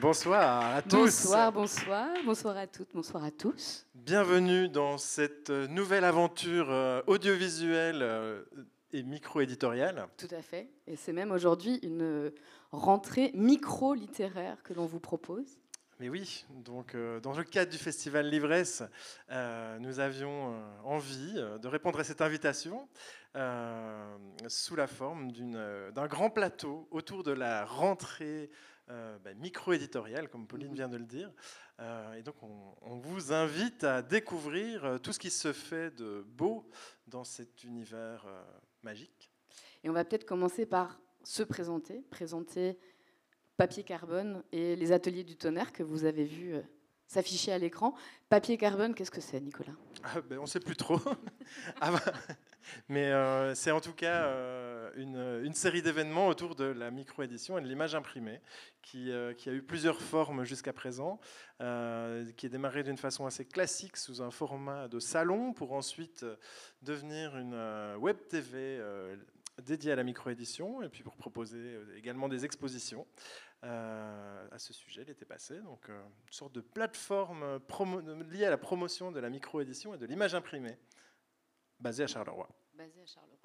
Bonsoir à tous. Bonsoir, bonsoir, bonsoir à toutes, bonsoir à tous. Bienvenue dans cette nouvelle aventure euh, audiovisuelle euh, et micro-éditoriale. Tout à fait. Et c'est même aujourd'hui une rentrée micro-littéraire que l'on vous propose. Mais oui, donc euh, dans le cadre du festival Livresse, nous avions envie de répondre à cette invitation sous la forme d'un grand plateau autour de la rentrée euh, ben, micro-éditorial, comme Pauline vient de le dire. Euh, et donc, on, vous invite à découvrir euh, tout ce qui se fait de beau dans cet univers magique. Et on va peut-être commencer par se présenter, présenter Papier Carbone et les ateliers du tonnerre que vous avez vus s'afficher à l'écran. Papier carbone, qu'est-ce que c'est, Nicolas? Ah, ben, On ne sait plus trop. Ah, bah, mais euh, c'est en tout cas euh, une, série d'événements autour de la micro-édition et de l'image imprimée, qui, euh, a eu plusieurs formes jusqu'à présent, qui est démarré d'une façon assez classique sous un format de salon, pour ensuite devenir une web TV dédiée à la micro-édition, et puis pour proposer également des expositions. À ce sujet l'été passé. Donc, une sorte de plateforme liée à la promotion de la micro-édition et de l'image imprimée, basée à Charleroi. Basée à Charleroi.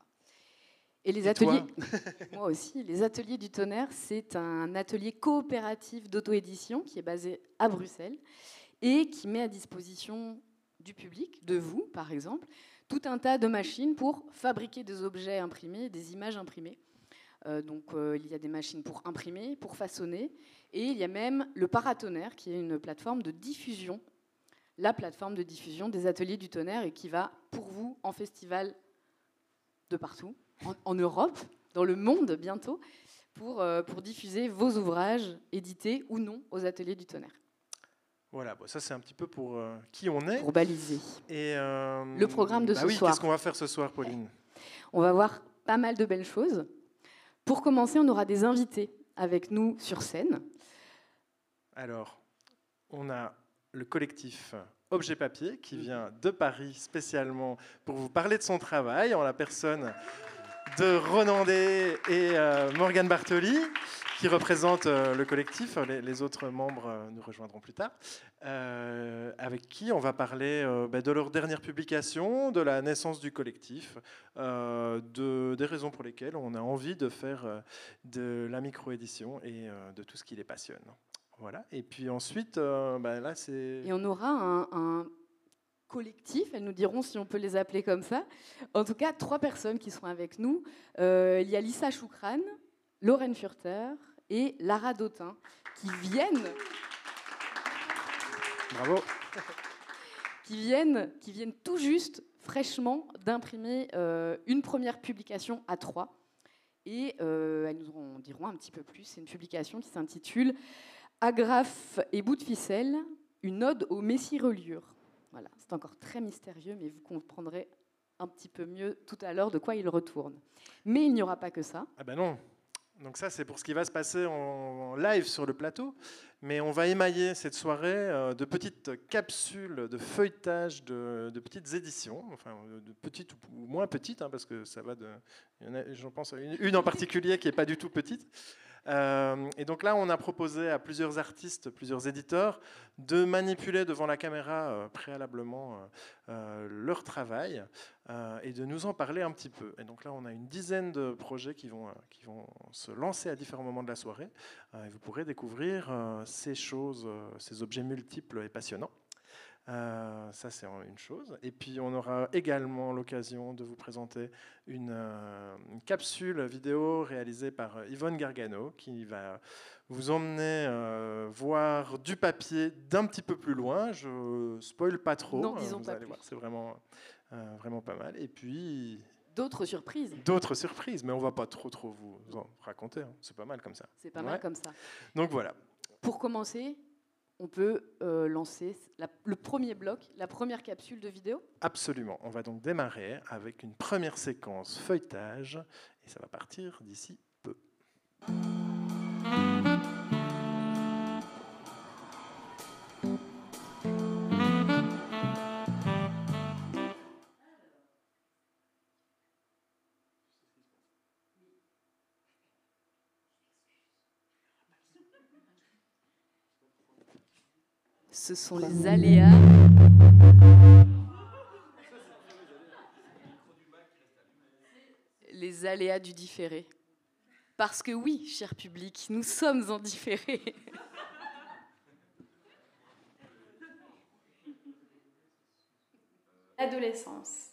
Et les ateliers, moi aussi, les ateliers du tonnerre, c'est un atelier coopératif d'auto-édition qui est basé à Bruxelles et qui met à disposition du public, de vous par exemple, tout un tas de machines pour fabriquer des objets imprimés, des images imprimées. Euh, donc euh, il y a des machines pour imprimer, pour façonner, et il y a même le paratonnerre qui est une plateforme de diffusion, la plateforme de diffusion des ateliers du tonnerre et qui va pour vous en festival de partout, en, Europe, dans le monde bientôt, pour, euh, pour diffuser vos ouvrages édités ou non aux ateliers du tonnerre. Voilà, bon, ça c'est un petit peu pour qui on est. Pour baliser. Et le programme de bah ce oui, soir. Qu'est-ce qu'on va faire ce soir, Pauline? On va voir pas mal de belles choses. Pour commencer, on aura des invités avec nous sur scène. Alors, on a le collectif Objet Papier qui vient de Paris spécialement pour vous parler de son travail en la personne de Renandé et euh, Morgane Bartoli qui représente euh, le collectif. Les, autres membres euh, nous rejoindront plus tard. Euh, avec qui on va parler bah, de leur dernière publication, de la naissance du collectif, de, des raisons pour lesquelles on a envie de faire de la micro-édition et de tout ce qui les passionne. Voilà. Et puis ensuite, bah, là, c'est. Et on aura un, collectif, elles nous diront si on peut les appeler comme ça. En tout cas, trois personnes qui seront avec nous. il y a Lisa Choukran, Lorraine Furter et Lara Dautin qui viennent. Bravo. Qui viennent, qui viennent tout juste, fraîchement, d'imprimer euh, une première publication à trois. Et euh, elles nous en diront un petit peu plus. C'est une publication qui s'intitule Agrafe et bout de ficelle, une ode aux messie-reliures. Voilà, c'est encore très mystérieux, mais vous comprendrez un petit peu mieux tout à l'heure de quoi il retourne. Mais il n'y aura pas que ça. Ah ben non, donc ça, c'est pour ce qui va se passer en live sur le plateau. Mais on va émailler cette soirée euh, de petites capsules de feuilletage, de, petites éditions, enfin de petites ou moins petites, hein, parce que ça va de... J'en pense à une, en particulier qui n'est pas du tout petite. Euh, et donc là, on a proposé à plusieurs artistes, plusieurs éditeurs, de manipuler devant la caméra euh, préalablement leur travail et de nous en parler un petit peu. Et donc là, on a une dizaine de projets qui vont, qui vont se lancer à différents moments de la soirée. et vous pourrez découvrir ces choses, ces objets multiples et passionnants. Euh, ça, c'est une chose. Et puis, on aura également l'occasion de vous présenter une, euh, capsule vidéo réalisée par euh, Yvonne Gargano qui va vous emmener voir du papier d'un petit peu plus loin. Je spoil pas trop. Non, disons vous allez voir, c'est vraiment, vraiment pas mal. Et puis. D'autres surprises. D'autres surprises, mais on va pas trop trop vous en raconter. Hein. C'est pas mal comme ça. C'est pas mal comme ça. Donc voilà. Pour commencer, on peut euh, lancer le premier bloc, la première capsule de vidéo Absolument. On va donc démarrer avec une première séquence feuilletage et ça va partir d'ici ce sont les aléas. Les aléas du différé. Parce que oui, cher public, nous sommes en différé. Adolescence.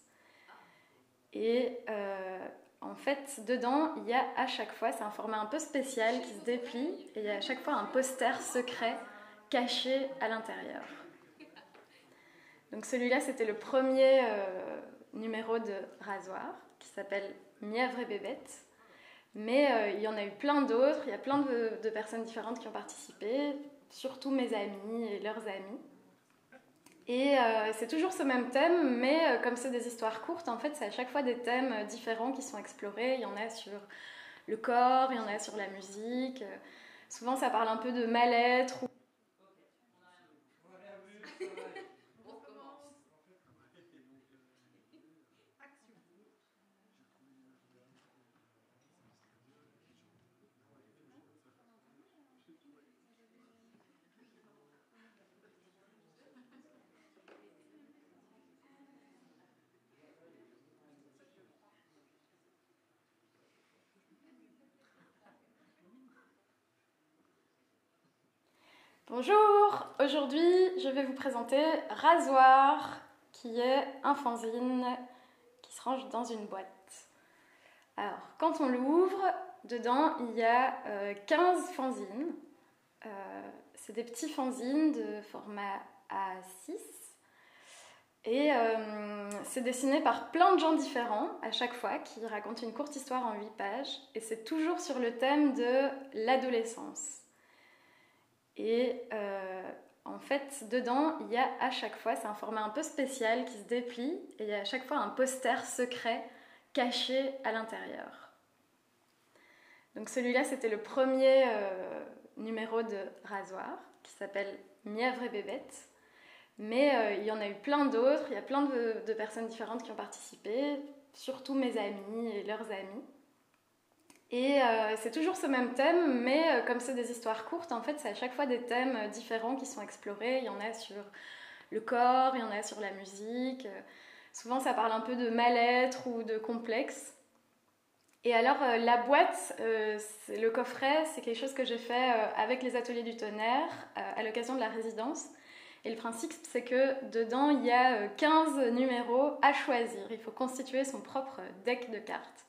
Et euh, en fait, dedans, il y a à chaque fois, c'est un format un peu spécial qui se déplie, et il y a à chaque fois un poster secret caché à l'intérieur. Donc celui-là, c'était le premier euh, numéro de Rasoir, qui s'appelle Mièvre et Bébête. Mais euh, il y en a eu plein d'autres, il y a plein de, personnes différentes qui ont participé, surtout mes amis et leurs amis. Et euh, c'est toujours ce même thème, mais comme c'est des histoires courtes, en fait, c'est à chaque fois des thèmes différents qui sont explorés. Il y en a sur le corps, il y en a sur la musique. Souvent, ça parle un peu de mal-être Bonjour, aujourd'hui je vais vous présenter Rasoir, qui est un fanzine qui se range dans une boîte. Alors, quand on l'ouvre, dedans il y a 15 euh, fanzines. Euh, c'est des petits fanzines de format A6. Et euh, c'est dessiné par plein de gens différents à chaque fois qui racontent une courte histoire en 8 pages. Et c'est toujours sur le thème de l'adolescence. Et euh, en fait, dedans, il y a à chaque fois, c'est un format un peu spécial qui se déplie, et il y a à chaque fois un poster secret caché à l'intérieur. Donc celui-là, c'était le premier euh, numéro de Rasoir, qui s'appelle Mièvre et Bébête. Mais euh, il y en a eu plein d'autres, il y a plein de personnes différentes qui ont participé, surtout mes amis et leurs amis. Et euh, c'est toujours ce même thème, mais euh, comme c'est des histoires courtes, en fait, c'est à chaque fois des thèmes euh, différents qui sont explorés. Il y en a sur le corps, il y en a sur la musique. Souvent, ça parle un peu de mal-être ou de complexe. Et alors, la boîte, le coffret, c'est quelque chose que j'ai fait avec les ateliers du tonnerre à l'occasion de la résidence. Et le principe, c'est que dedans, il y a 15 numéros à choisir. Il faut constituer son propre deck de cartes.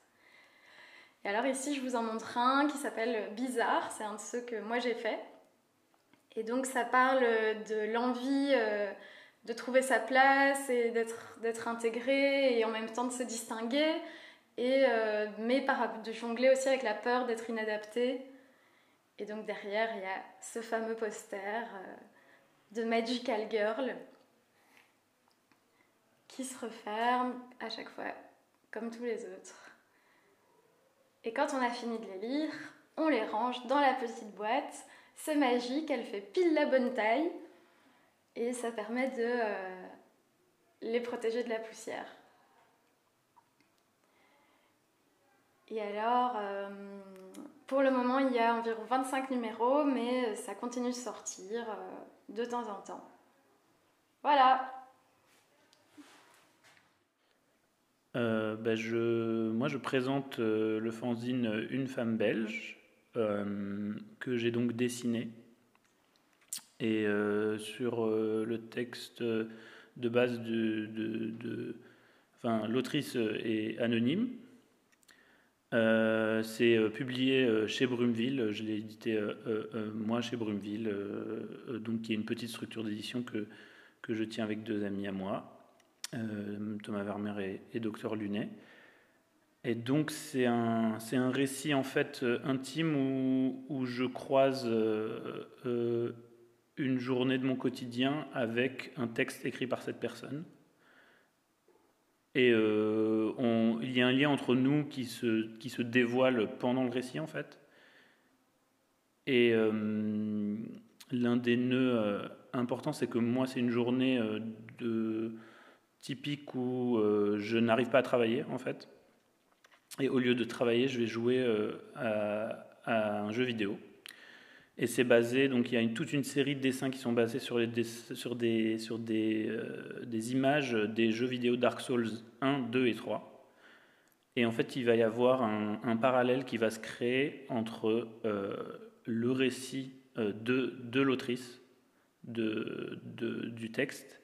Et alors ici, je vous en montre un qui s'appelle Bizarre, c'est un de ceux que moi j'ai fait. Et donc ça parle de l'envie euh, de trouver sa place et d'être intégré et en même temps de se distinguer, et, euh, mais par, de jongler aussi avec la peur d'être inadapté. Et donc derrière, il y a ce fameux poster euh, de Magical Girl qui se referme à chaque fois, comme tous les autres. Et quand on a fini de les lire, on les range dans la petite boîte. C'est magique, elle fait pile la bonne taille et ça permet de euh, les protéger de la poussière. Et alors, euh, pour le moment, il y a environ 25 numéros, mais ça continue de sortir euh, de temps en temps. Voilà, Euh, ben, je, Moi, je présente euh, le fanzine Une femme belge, euh, que j'ai donc dessiné. Et sur le texte de base de, enfin, l'autrice est anonyme. c'est publié chez Brumeville, je l'ai édité moi chez Brumeville, donc qui est une petite structure d'édition que, que je tiens avec deux amis à moi, Thomas Vermeer et, et Docteur Lunet. Et donc c'est un, c'est un récit en fait euh, intime où, où je croise euh, euh, une journée de mon quotidien avec un texte écrit par cette personne. Et on, il y a un lien entre nous qui se, qui se dévoile pendant le récit en fait. Et l'un des nœuds importants, c'est que moi, c'est une journée de, typique où je n'arrive pas à travailler en fait. Et au lieu de travailler, je vais jouer euh, à, un jeu vidéo. Et c'est basé, donc il y a toute une série de dessins qui sont basés sur, euh, des, images des jeux vidéo Dark Souls 1, 2 et 3. Et en fait, il va y avoir un, parallèle qui va se créer entre euh, le récit de, l'autrice du texte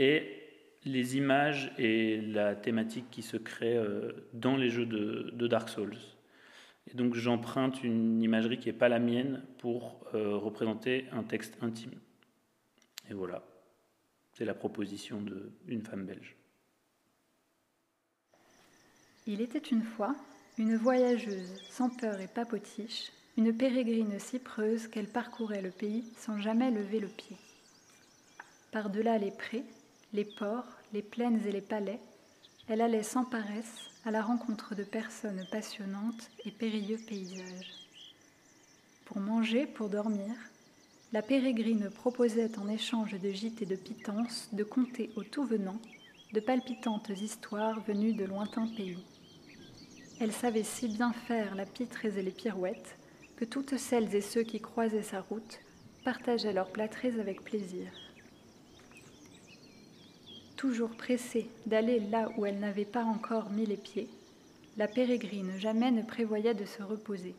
et les images et la thématique qui se crée euh, dans les jeux de, Dark Souls. Et donc j'emprunte une imagerie qui n'est pas la mienne pour euh, représenter un texte intime. Et voilà, c'est la proposition d'une femme belge. Il était une fois une voyageuse sans peur et pas potiche, une pérégrine si preuse qu'elle parcourait le pays sans jamais lever le pied. Par-delà les prés, les ports, les plaines et les palais, elle allait sans paresse à la rencontre de personnes passionnantes et périlleux paysages. Pour manger, pour dormir, la pérégrine proposait en échange de gîtes et de pitances de conter au tout venant de palpitantes histoires venues de lointains pays. Elle savait si bien faire la pitrée et les pirouettes que toutes celles et ceux qui croisaient sa route partageaient leurs plâtrées avec plaisir toujours pressée d'aller là où elle n'avait pas encore mis les pieds, la pérégrine jamais ne prévoyait de se reposer.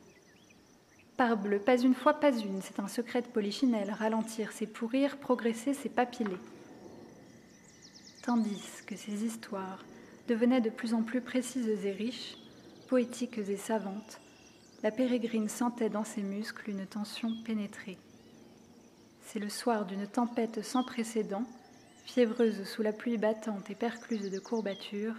Parbleu, pas une fois, pas une, c'est un secret de polichinelle, ralentir, c'est pourrir, progresser, c'est papiller. Tandis que ces histoires devenaient de plus en plus précises et riches, poétiques et savantes, la pérégrine sentait dans ses muscles une tension pénétrée. C'est le soir d'une tempête sans précédent fiévreuse sous la pluie battante et percluse de courbatures,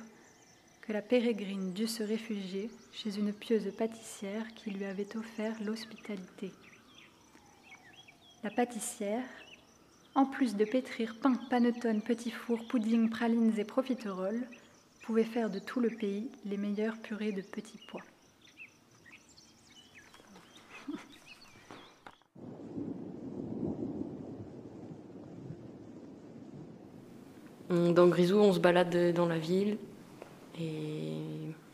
que la pérégrine dut se réfugier chez une pieuse pâtissière qui lui avait offert l'hospitalité. La pâtissière, en plus de pétrir pain, panettone, petits fours, pudding, pralines et profiteroles, pouvait faire de tout le pays les meilleures purées de petits pois. Dans Grisou, on se balade dans la ville et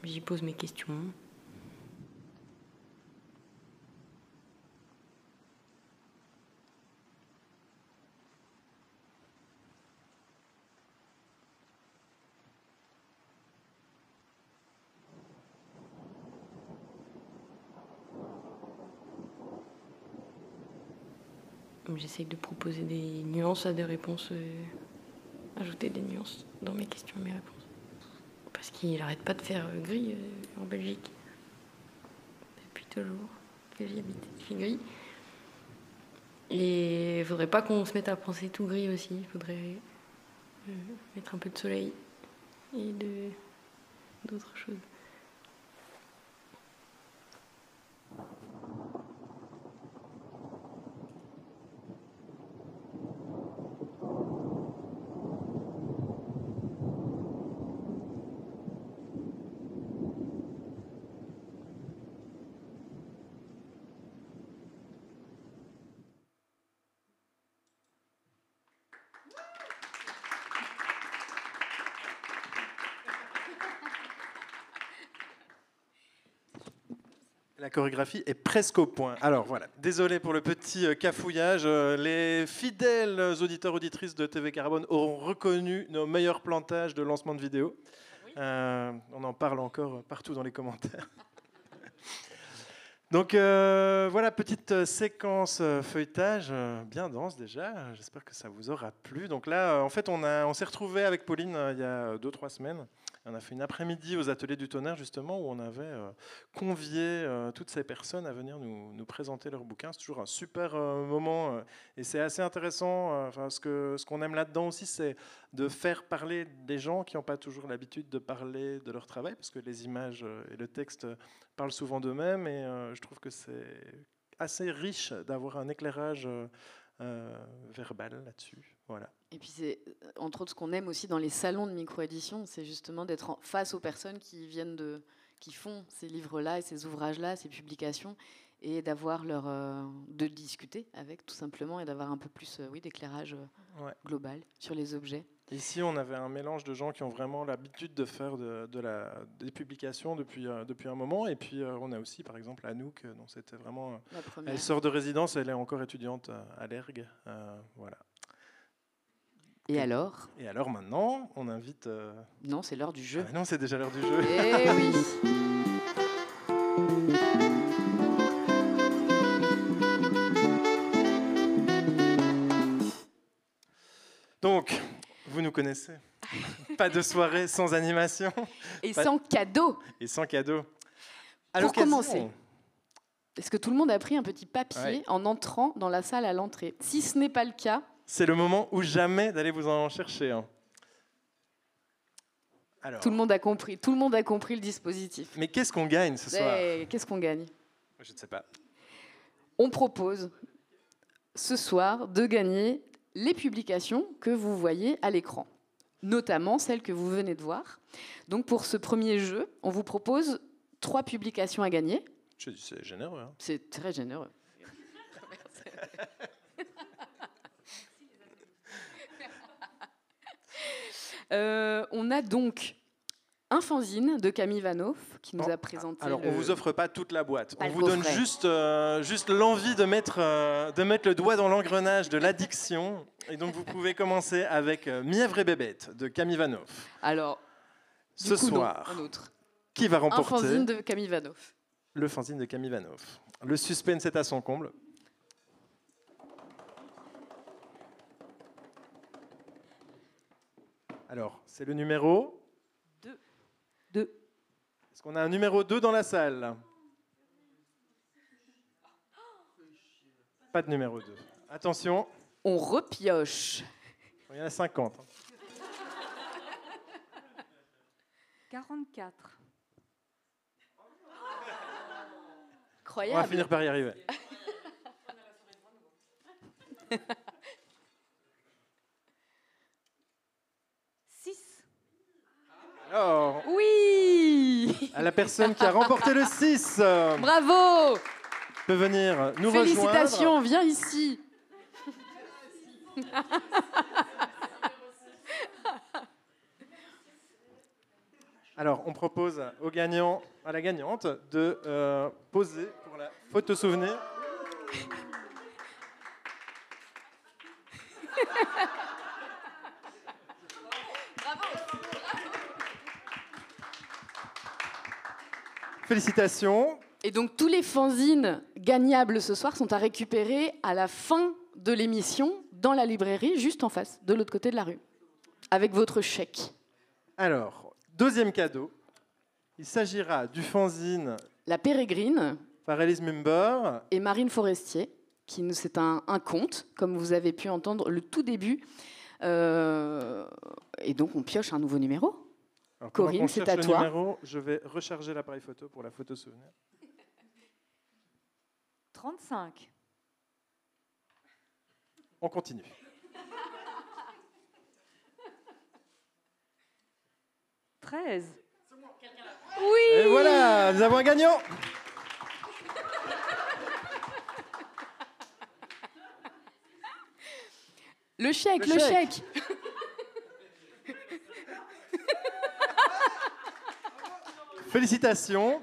j'y pose mes questions. J'essaye de proposer des nuances à des réponses euh, ajouter des nuances dans mes questions et mes réponses. Parce qu'il n'arrête pas de faire euh, gris euh, en Belgique. Depuis toujours que j'y habite, il fait gris. Et il faudrait pas qu'on se mette à penser tout gris aussi. Il faudrait euh, mettre un peu de soleil et d'autres choses. Chorégraphie est presque au point. Alors voilà, désolé pour le petit euh, cafouillage. Euh, les fidèles auditeurs auditrices de TV Carbone auront reconnu nos meilleurs plantages de lancement de vidéos. Euh, on en parle encore partout dans les commentaires. Donc euh, voilà, petite séquence feuilletage bien dense déjà. J'espère que ça vous aura plu. Donc là, en fait, on, on s'est retrouvé avec Pauline il y a deux, trois semaines. On a fait une après-midi aux ateliers du tonnerre, justement, où on avait euh, convié euh, toutes ces personnes à venir nous, présenter leurs bouquins. C'est toujours un super euh, moment et c'est assez intéressant. Enfin, ce qu'on ce qu'on aime là-dedans aussi, c'est de faire parler des gens qui n'ont pas toujours l'habitude de parler de leur travail, parce que les images et le texte parlent souvent d'eux-mêmes. Et je trouve que c'est assez riche d'avoir un éclairage verbal là-dessus. Voilà. Et puis c'est entre autres ce qu'on aime aussi dans les salons de micro-édition, c'est justement d'être face aux personnes qui viennent de, qui font ces livres-là et ces ouvrages-là, ces publications, et d'avoir leur, euh, de discuter avec tout simplement et d'avoir un peu plus, euh, oui, d'éclairage euh, global sur les objets. Ici, on avait un mélange de gens qui ont vraiment l'habitude de faire de, la, des publications depuis, depuis un moment. Et puis, on a aussi, par exemple, Anouk, dont c'était vraiment. Elle sort de résidence, elle est encore étudiante à l'ERG. voilà. Et alors? Et alors maintenant, on invite. Euh, non, c'est l'heure du jeu. Ah, non, c'est déjà l'heure du jeu. Eh oui Donc, vous nous connaissez. Pas de soirée sans animation. Et sans cadeau. Et sans cadeau. Pour commencer, est-ce que tout le monde a pris un petit papier en entrant dans la salle à l'entrée? Si ce n'est pas le cas, c'est le moment où jamais d'aller vous en chercher un. Alors. Tout le monde a compris. Tout le monde a compris le dispositif. Mais qu'est-ce qu'on gagne ce soir? Qu'est-ce qu'on gagne? Je ne sais pas. On propose ce soir de gagner les publications que vous voyez à l'écran, notamment celles que vous venez de voir. Donc pour ce premier jeu, on vous propose trois publications à gagner. C'est généreux. Hein. C'est très généreux. Euh, on a donc un fanzine de Camille Vanoff qui nous a présenté. Alors, on ne vous offre pas toute la boîte. on vous donne juste, euh, juste l'envie de mettre, euh, de mettre le doigt dans l'engrenage de l'addiction. Et donc, vous pouvez commencer avec Mièvre et Bébête de Camille Vanoff. Alors, ce soir, qui va remporter Un fanzine de Camille Vanoff. Le fanzine de Camille Vanoff. Le suspense est à son comble. Alors, c'est le numéro 2. 2. Est-ce qu'on a un numéro 2 dans la salle? Pas de numéro 2. Attention. On repioche. Il y en a 50. 44. Incroyable. On va finir par y arriver. oui À la personne qui a remporté le 6. Bravo Peut venir nous Félicitations, viens ici. Alors, on propose au gagnant, à la gagnante de euh, poser pour la photo souvenir. Félicitations. Et donc tous les fanzines gagnables ce soir sont à récupérer à la fin de l'émission dans la librairie juste en face, de l'autre côté de la rue, avec votre chèque. Alors, deuxième cadeau. Il s'agira du fanzine La Pérégrine par Elise Mumber et Marine Forestier, qui c'est un, un, conte, comme vous avez pu entendre le tout début. Euh, et donc on pioche un nouveau numéro. Corinne, c'est à toi. Numéro, je vais recharger l'appareil photo pour la photo souvenir. 35. On continue. Treize. Oui. Et voilà, nous avons un gagnant. Le chèque, le, chèque. Félicitations.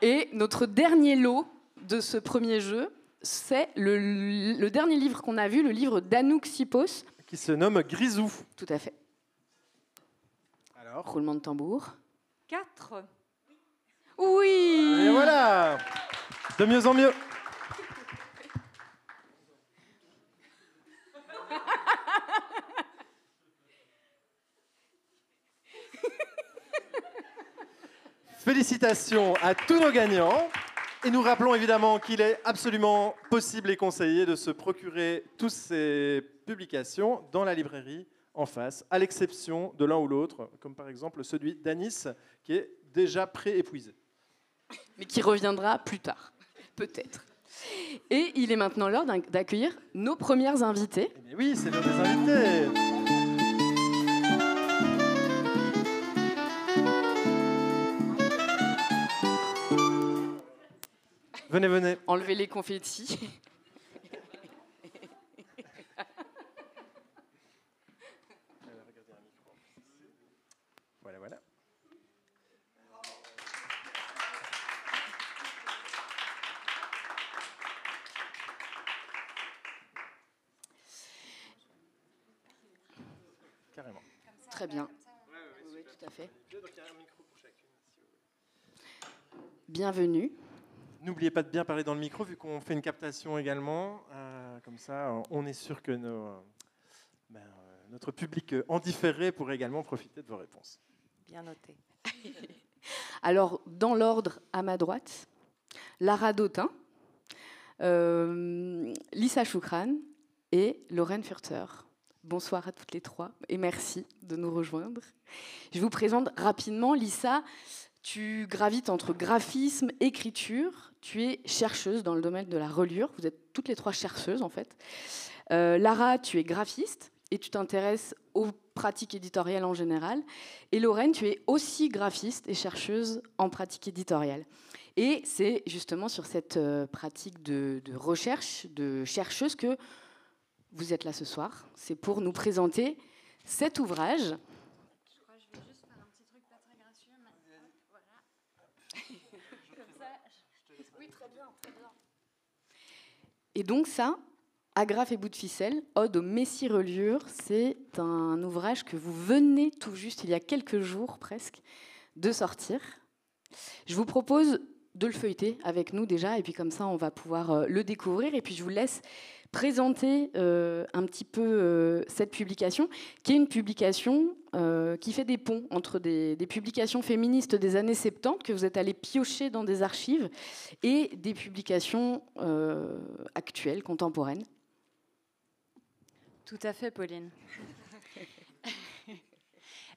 Et notre dernier lot de ce premier jeu, c'est le, dernier livre qu'on a vu, le livre d'Anouk Sipos. Qui se nomme Grisou. Tout à fait. Alors Roulement de tambour. 4. Oui Et voilà De mieux en mieux Félicitations à tous nos gagnants. Et nous rappelons évidemment qu'il est absolument possible et conseillé de se procurer toutes ces publications dans la librairie en face, à l'exception de l'un ou l'autre, comme par exemple celui d'Anis, qui est déjà pré-épuisé. Mais qui reviendra plus tard, peut-être. Et il est maintenant l'heure d'accueillir nos premières invités. Eh oui, c'est l'heure des invités. Venez, venez. Enlevez les confettis. Voilà, voilà. Carrément. Très bien. Oui, tout à fait. Bienvenue. N'oubliez pas de bien parler dans le micro, vu qu'on fait une captation également. Euh, comme ça, on est sûr que nos, ben, euh, notre public en différé pourrait également profiter de vos réponses. Bien noté. Alors, dans l'ordre à ma droite, Lara Dautin, euh, Lisa Choukran et Lorraine Furter. Bonsoir à toutes les trois et merci de nous rejoindre. Je vous présente rapidement Lisa. Tu gravites entre graphisme, écriture. Tu es chercheuse dans le domaine de la reliure. Vous êtes toutes les trois chercheuses en fait. Euh, Lara, tu es graphiste et tu t'intéresses aux pratiques éditoriales en général. Et Lorraine, tu es aussi graphiste et chercheuse en pratique éditoriale. Et c'est justement sur cette euh, pratique de, de, recherche, de chercheuse, que vous êtes là ce soir. C'est pour nous présenter cet ouvrage Et donc ça, Agrafe et bout de ficelle, Ode au Messie reliure, c'est un ouvrage que vous venez tout juste, il y a quelques jours presque, de sortir. Je vous propose de le feuilleter avec nous déjà, et puis comme ça on va pouvoir euh, le découvrir, et puis je vous laisse présenter euh, un petit peu euh, cette publication, qui est une publication euh, qui fait des ponts entre des, publications féministes des années 70 que vous êtes allé piocher dans des archives et des publications actuelles, contemporaines. Tout à fait, Pauline.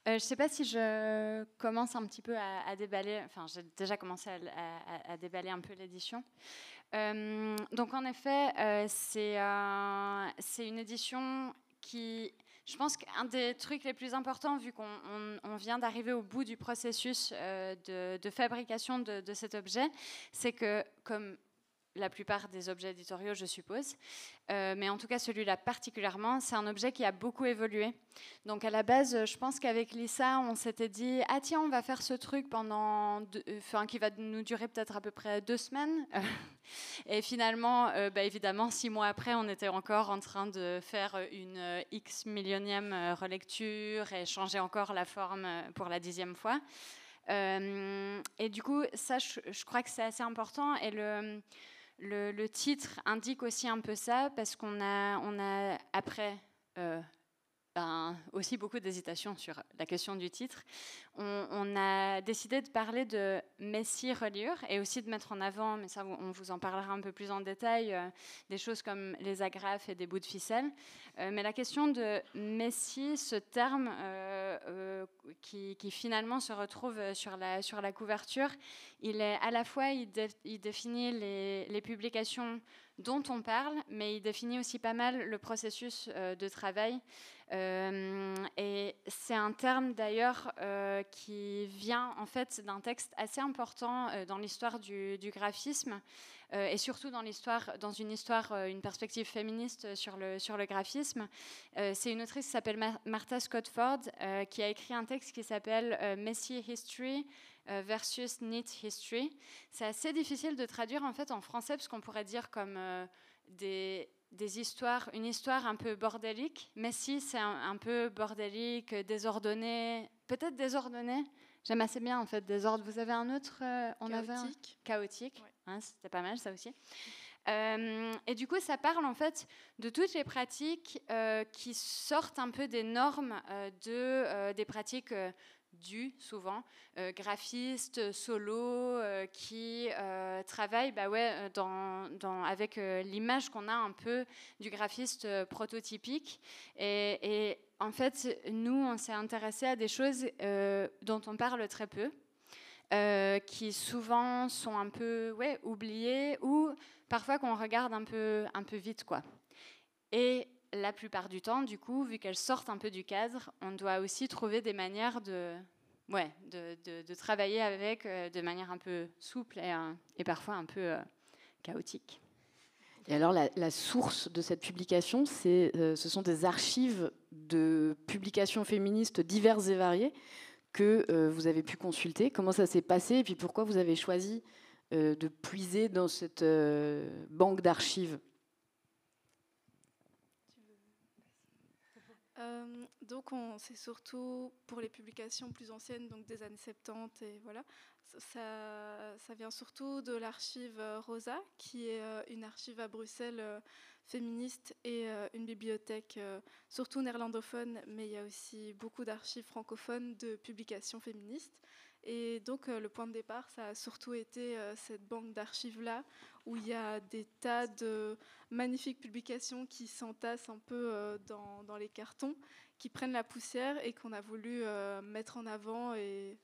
Je ne sais pas si je commence un petit peu à, déballer, enfin j'ai déjà commencé à déballer un peu l'édition. Euh, donc en effet, euh, c'est euh, une édition qui, je pense qu'un des trucs les plus importants, vu qu'on on, on vient d'arriver au bout du processus de, fabrication de cet objet, c'est que comme la plupart des objets éditoriaux, je suppose. Euh, mais en tout cas, celui-là particulièrement, c'est un objet qui a beaucoup évolué. Donc à la base, je pense qu'avec Lisa, on s'était dit, ah tiens, on va faire ce truc pendant, deux, enfin, qui va nous durer peut-être à peu près deux semaines. Et finalement, euh, bah, évidemment, six mois après, on était encore en train de faire une X millionième relecture et changer encore la forme pour la dixième fois. Euh, et du coup, ça, je, je crois que c'est assez important. Et le le, titre indique aussi un peu ça, parce qu'on a, on a après euh, ben, aussi beaucoup d'hésitation sur la question du titre, on, a décidé de parler de Messie reliure et aussi de mettre en avant, mais ça on vous en parlera un peu plus en détail, euh, des choses comme les agrafes et des bouts de ficelle. Euh, mais la question de Messie, ce terme euh, qui, finalement se retrouve sur la, couverture, il est à la fois, il, dé, il définit les publications dont on parle, mais il définit aussi pas mal le processus euh, de travail. Euh, et c'est un terme d'ailleurs euh, qui vient en fait d'un texte assez important dans l'histoire du, graphisme et surtout dans l'histoire, dans une histoire, une perspective féministe sur le sur le graphisme. c'est une autrice qui s'appelle Martha Scott Ford qui a écrit un texte qui s'appelle Messy History versus Neat History. C'est assez difficile de traduire en fait en français parce qu'on pourrait dire comme des des histoires, une histoire un peu bordélique. Mais si c'est un, peu bordélique, désordonné, peut-être désordonné. J'aime assez bien en fait désordre. Vous avez un autre On chaotique. avait un chaotique. Hein, c'était pas mal ça aussi. Euh, et du coup, ça parle en fait de toutes les pratiques euh, qui sortent un peu des normes euh, de, des pratiques du souvent graphistes solo qui travaillent bah ouais, dans, avec l'image qu'on a un peu du graphiste prototypique. Et, et, en fait, nous, on s'est intéressé à des choses dont on parle très peu. qui souvent sont un peu ouais, oubliées ou parfois qu'on regarde un peu, un peu vite. quoi. Et la plupart du temps, du coup, vu qu'elles sortent un peu du cadre, on doit aussi trouver des manières de, ouais, de, travailler avec euh, de manière un peu souple et, euh, parfois un peu euh, chaotique. Et alors, la, source de cette publication, ce sont des archives de publications féministes diverses et variées que vous avez pu consulter. Comment ça s'est passé et puis pourquoi vous avez choisi de puiser dans cette banque d'archives? Euh, donc c'est surtout pour les publications plus anciennes, donc des années 70 et voilà. Ça, ça vient surtout de l'archive Rosa, qui est une archive à Bruxelles féministe et une bibliothèque surtout néerlandophone, mais il y a aussi beaucoup d'archives francophones de publications féministes. Et donc euh, le point de départ, ça a surtout été euh, cette banque d'archives-là, où il y a des tas de magnifiques publications qui s'entassent un peu euh, dans, les cartons, qui prennent la poussière et qu'on a voulu mettre en avant et,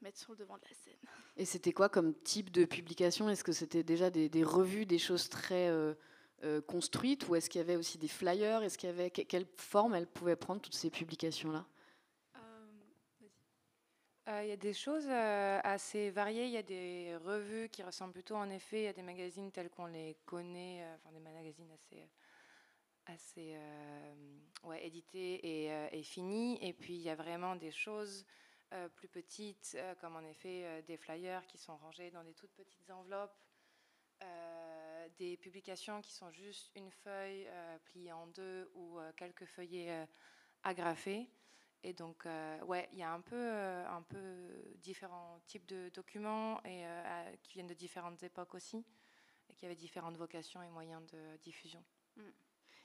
mettre sur le devant de la scène. Et c'était quoi comme type de publication? Est-ce que c'était déjà des, des, revues, des choses très construites, ou est-ce qu'il y avait aussi des flyers? Est-ce qu'il y avait quelle forme elles pouvaient prendre toutes ces publications-là? Euh, il y a des choses euh, assez variées. Il y a des revues qui ressemblent plutôt en effet à des magazines tels qu'on les connaît, euh, des magazines assez, assez ouais, édités et, et, finis. Et puis il y a vraiment des choses plus petites, comme en effet des flyers qui sont rangés dans des toutes petites enveloppes. des publications qui sont juste une feuille pliée en deux ou quelques feuillets agrafés. Et donc, euh, ouais, il y a un peu, euh, un peu différents types de documents et, euh, qui viennent de différentes époques aussi, et qui avaient différentes vocations et moyens de diffusion.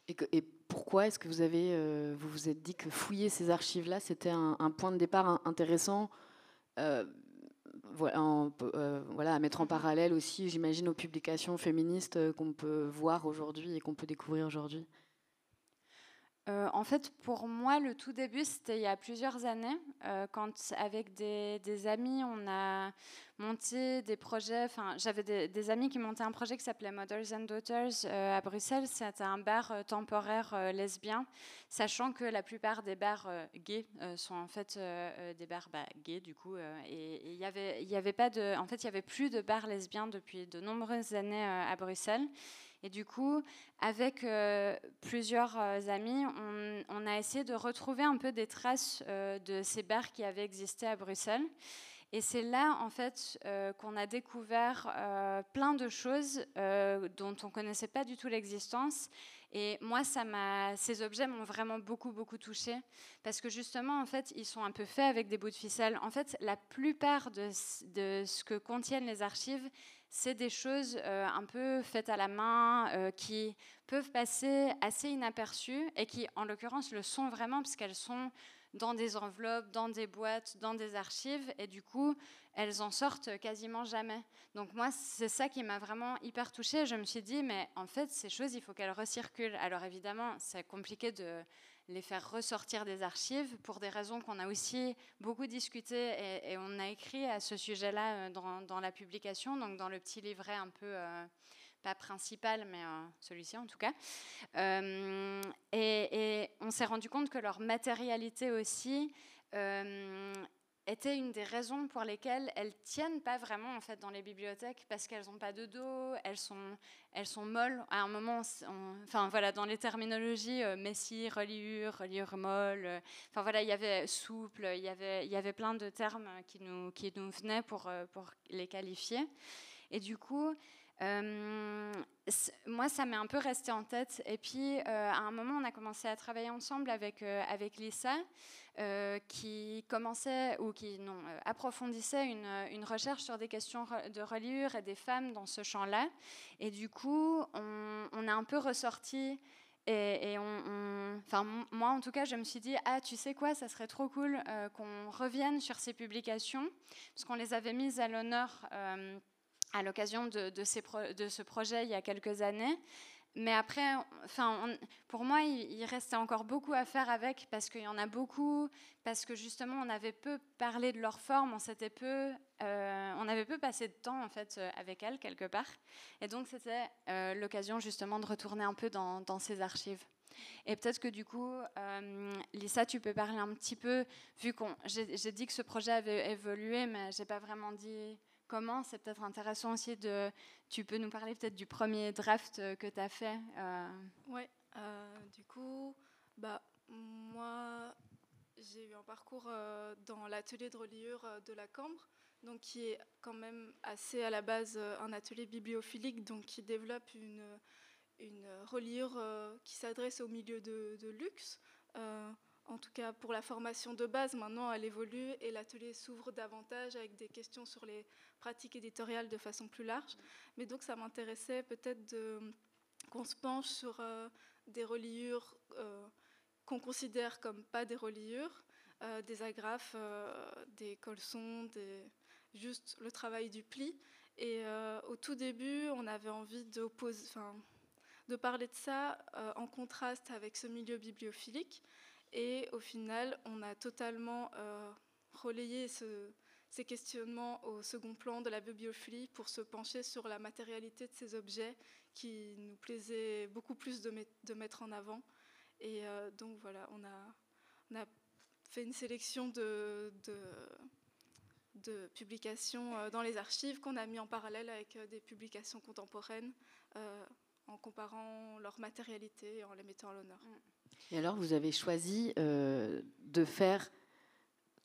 Et, et, pourquoi est-ce que vous avez, vous vous êtes dit que fouiller ces archives-là, c'était un, point de départ intéressant voilà, voilà, à mettre en mm-hmm. parallèle aussi, j'imagine, aux publications féministes qu'on peut voir aujourd'hui et qu'on peut découvrir aujourd'hui? Euh, en fait, pour moi, le tout début, c'était il y a plusieurs années, euh, quand avec des, amis, on a monté des projets. Enfin, j'avais des, amis qui montaient un projet qui s'appelait Mothers and Daughters euh, à Bruxelles. C'était un bar temporaire lesbien, sachant que la plupart des bars gays sont en fait des bars bah, gays du coup. et il y avait, il y avait pas de, en fait, il y avait plus de bars lesbiens depuis de nombreuses années à Bruxelles. Et du coup, avec euh, plusieurs euh, amis, on, a essayé de retrouver un peu des traces euh, de ces bars qui avaient existé à Bruxelles. Et c'est là, en fait, qu'on a découvert plein de choses dont on ne connaissait pas du tout l'existence. Et moi, ça ces objets m'ont vraiment beaucoup, beaucoup touché parce que justement, en fait, ils sont un peu faits avec des bouts de ficelle. En fait, la plupart de ce que contiennent les archives, c'est des choses euh, un peu faites à la main, euh, qui peuvent passer assez inaperçues et qui, en l'occurrence, le sont vraiment puisqu'elles sont dans des enveloppes, dans des boîtes, dans des archives, et du coup, elles en sortent quasiment jamais. Donc moi, c'est ça qui m'a vraiment hyper touchée. Je me suis dit, mais en fait, ces choses, il faut qu'elles recirculent. Alors évidemment, c'est compliqué de les faire ressortir des archives pour des raisons qu'on a aussi beaucoup discuté et, on a écrit à ce sujet-là euh, dans, la publication, donc dans le petit livret un peu, euh, pas principal, mais euh, celui-ci en tout cas. et, on s'est rendu compte que leur matérialité aussi était une des raisons pour lesquelles elles tiennent pas vraiment en fait dans les bibliothèques parce qu'elles n'ont pas de dos, elles sont, elles sont molles. À un moment, enfin voilà, dans les terminologies, euh, messie, reliure, reliure molle. Euh, enfin voilà, il y avait souple, il y avait, il y avait plein de termes qui nous, qui nous venaient pour, euh, pour les qualifier. Et du coup, moi, ça m'est un peu resté en tête. Et puis, à un moment, on a commencé à travailler ensemble avec, avec Lisa, qui commençait ou qui non, approfondissait une, une, recherche sur des questions de reliure et des femmes dans ce champ-là. Et du coup, on, a un peu ressorti et, on, moi, en tout cas, je me suis dit, ah, tu sais quoi, ça serait trop cool euh, qu'on revienne sur ces publications, parce qu'on les avait mises à l'honneur euh, à l'occasion de, ce projet il y a quelques années. Mais après, enfin, pour moi, il, restait encore beaucoup à faire avec parce qu'il y en a beaucoup, parce que justement, on avait peu parlé de leur forme, on s'était peu, euh, on avait peu passé de temps en fait euh, avec elles quelque part, et donc c'était euh, l'occasion justement de retourner un peu dans, ces archives. Et peut-être que du coup, Lisa, tu peux parler un petit peu, vu qu'on, j'ai dit que ce projet avait évolué, mais j'ai pas vraiment dit comment. C'est peut-être intéressant aussi de. Tu peux nous parler peut-être du premier draft euh, que tu as fait euh... Oui, euh, du coup, bah, moi, j'ai eu un parcours euh, dans l'atelier de reliure de la Cambre, donc qui est quand même assez à la base un atelier bibliophilique, donc qui développe une, une reliure qui s'adresse au milieu de luxe en tout cas pour la formation de base, maintenant elle évolue et l'atelier s'ouvre davantage avec des questions sur les pratiques éditoriales de façon plus large. Mais donc ça m'intéressait peut-être qu'on se penche sur euh, des reliures euh, qu'on considère comme pas des reliures, euh, des agrafes, des colsons, des... juste le travail du pli. Et au tout début, on avait envie de parler de ça en contraste avec ce milieu bibliophilique. Et au final, on a totalement euh, relayé ces questionnements au second plan de la bibliophilie pour se pencher sur la matérialité de ces objets qui nous plaisait beaucoup plus de, mettre en avant. Et euh, donc voilà, on a, fait une sélection de, publications euh, dans les archives qu'on a mis en parallèle avec des publications contemporaines en comparant leur matérialité et en les mettant à l'honneur. Mm. Et alors, vous avez choisi euh, de faire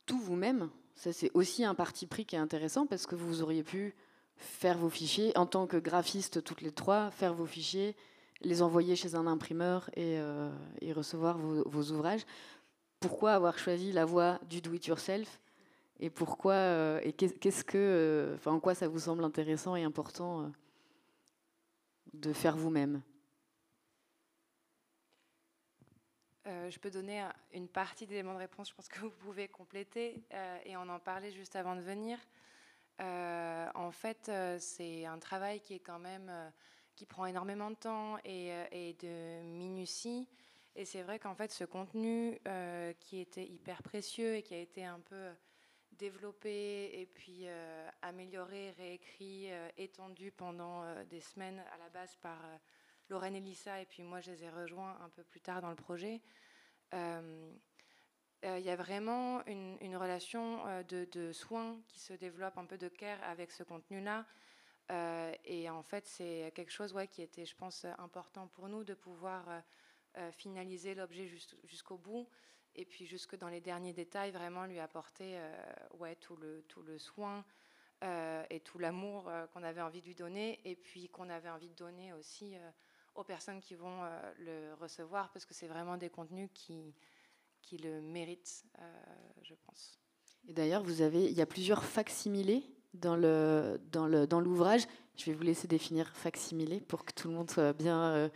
tout vous-même. Ça, c'est aussi un parti pris qui est intéressant parce que vous auriez pu faire vos fichiers en tant que graphiste toutes les trois, faire vos fichiers, les envoyer chez un imprimeur et, euh, recevoir vos, ouvrages. Pourquoi avoir choisi la voie du do-it-yourself et pourquoi euh, et qu'est-ce que, enfin, en quoi ça vous semble intéressant et important de faire vous-même? Euh, je peux donner une partie des éléments de réponse, je pense que vous pouvez compléter, euh, et on en parlait juste avant de venir. Euh, en fait, c'est un travail qui est quand même qui prend énormément de temps et de minutie. Et c'est vrai qu'en fait, ce contenu qui était hyper précieux et qui a été un peu développé et puis amélioré, réécrit, étendu pendant des semaines à la base par Lorraine et Lisa, et puis moi je les ai rejoints un peu plus tard dans le projet. Euh, euh, il y a vraiment une, relation euh, de, soins qui se développe, un peu de care avec ce contenu-là. et en fait, c'est quelque chose ouais, qui était, je pense, important pour nous de pouvoir finaliser l'objet jusqu'au bout et puis jusque dans les derniers détails, vraiment lui apporter ouais, tout, le, tout le soin et tout l'amour qu'on avait envie de lui donner et puis qu'on avait envie de donner aussi aux personnes qui vont euh, le recevoir, parce que c'est vraiment des contenus qui, qui le méritent, euh, je pense. Et d'ailleurs, vous avez, il y a plusieurs facsimilés dans le dans le dans l'ouvrage. Je vais vous laisser définir facsimilé pour que tout le monde bien, euh,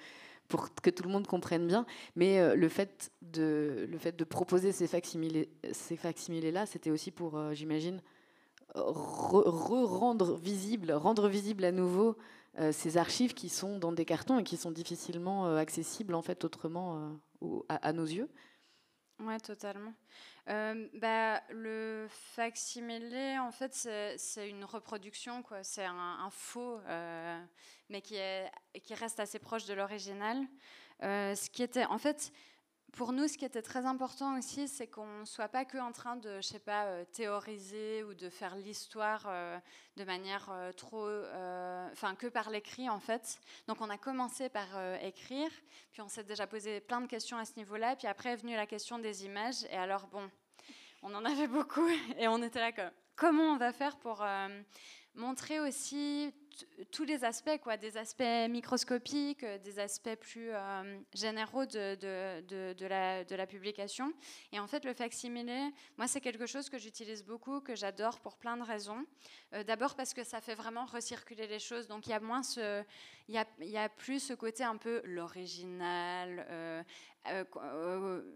pour que tout le monde comprenne bien. Mais le fait de le fait de proposer ces facsimilés ces facsimilés là, c'était aussi pour, j'imagine, re-rendre visible, rendre visible à nouveau ces archives qui sont dans des cartons et qui sont difficilement euh, accessibles en fait autrement euh, à, nos yeux. Oui, totalement. bah, le facsimilé, en fait, c'est une reproduction, quoi. C'est un, faux, mais qui, est, qui reste assez proche de l'original. ce qui était, en fait, pour nous, ce qui était très important aussi, c'est qu'on ne soit pas que en train de, je sais pas, euh, théoriser ou de faire l'histoire euh, de manière euh, trop, enfin, que par l'écrit en fait. Donc, on a commencé par écrire, puis on s'est déjà posé plein de questions à ce niveau-là, puis après est venue la question des images. Et alors, bon, on en avait beaucoup, et on était là comme, comment on va faire pour montrer aussi tous les aspects, quoi, des aspects microscopiques, des aspects plus généraux de, de, de, la, de la publication. Et en fait, le facsimilé, moi, c'est quelque chose que j'utilise beaucoup, que j'adore pour plein de raisons. D'abord parce que ça fait vraiment recirculer les choses. Donc, il y a y a, y a plus ce côté un peu l'original, euh, euh,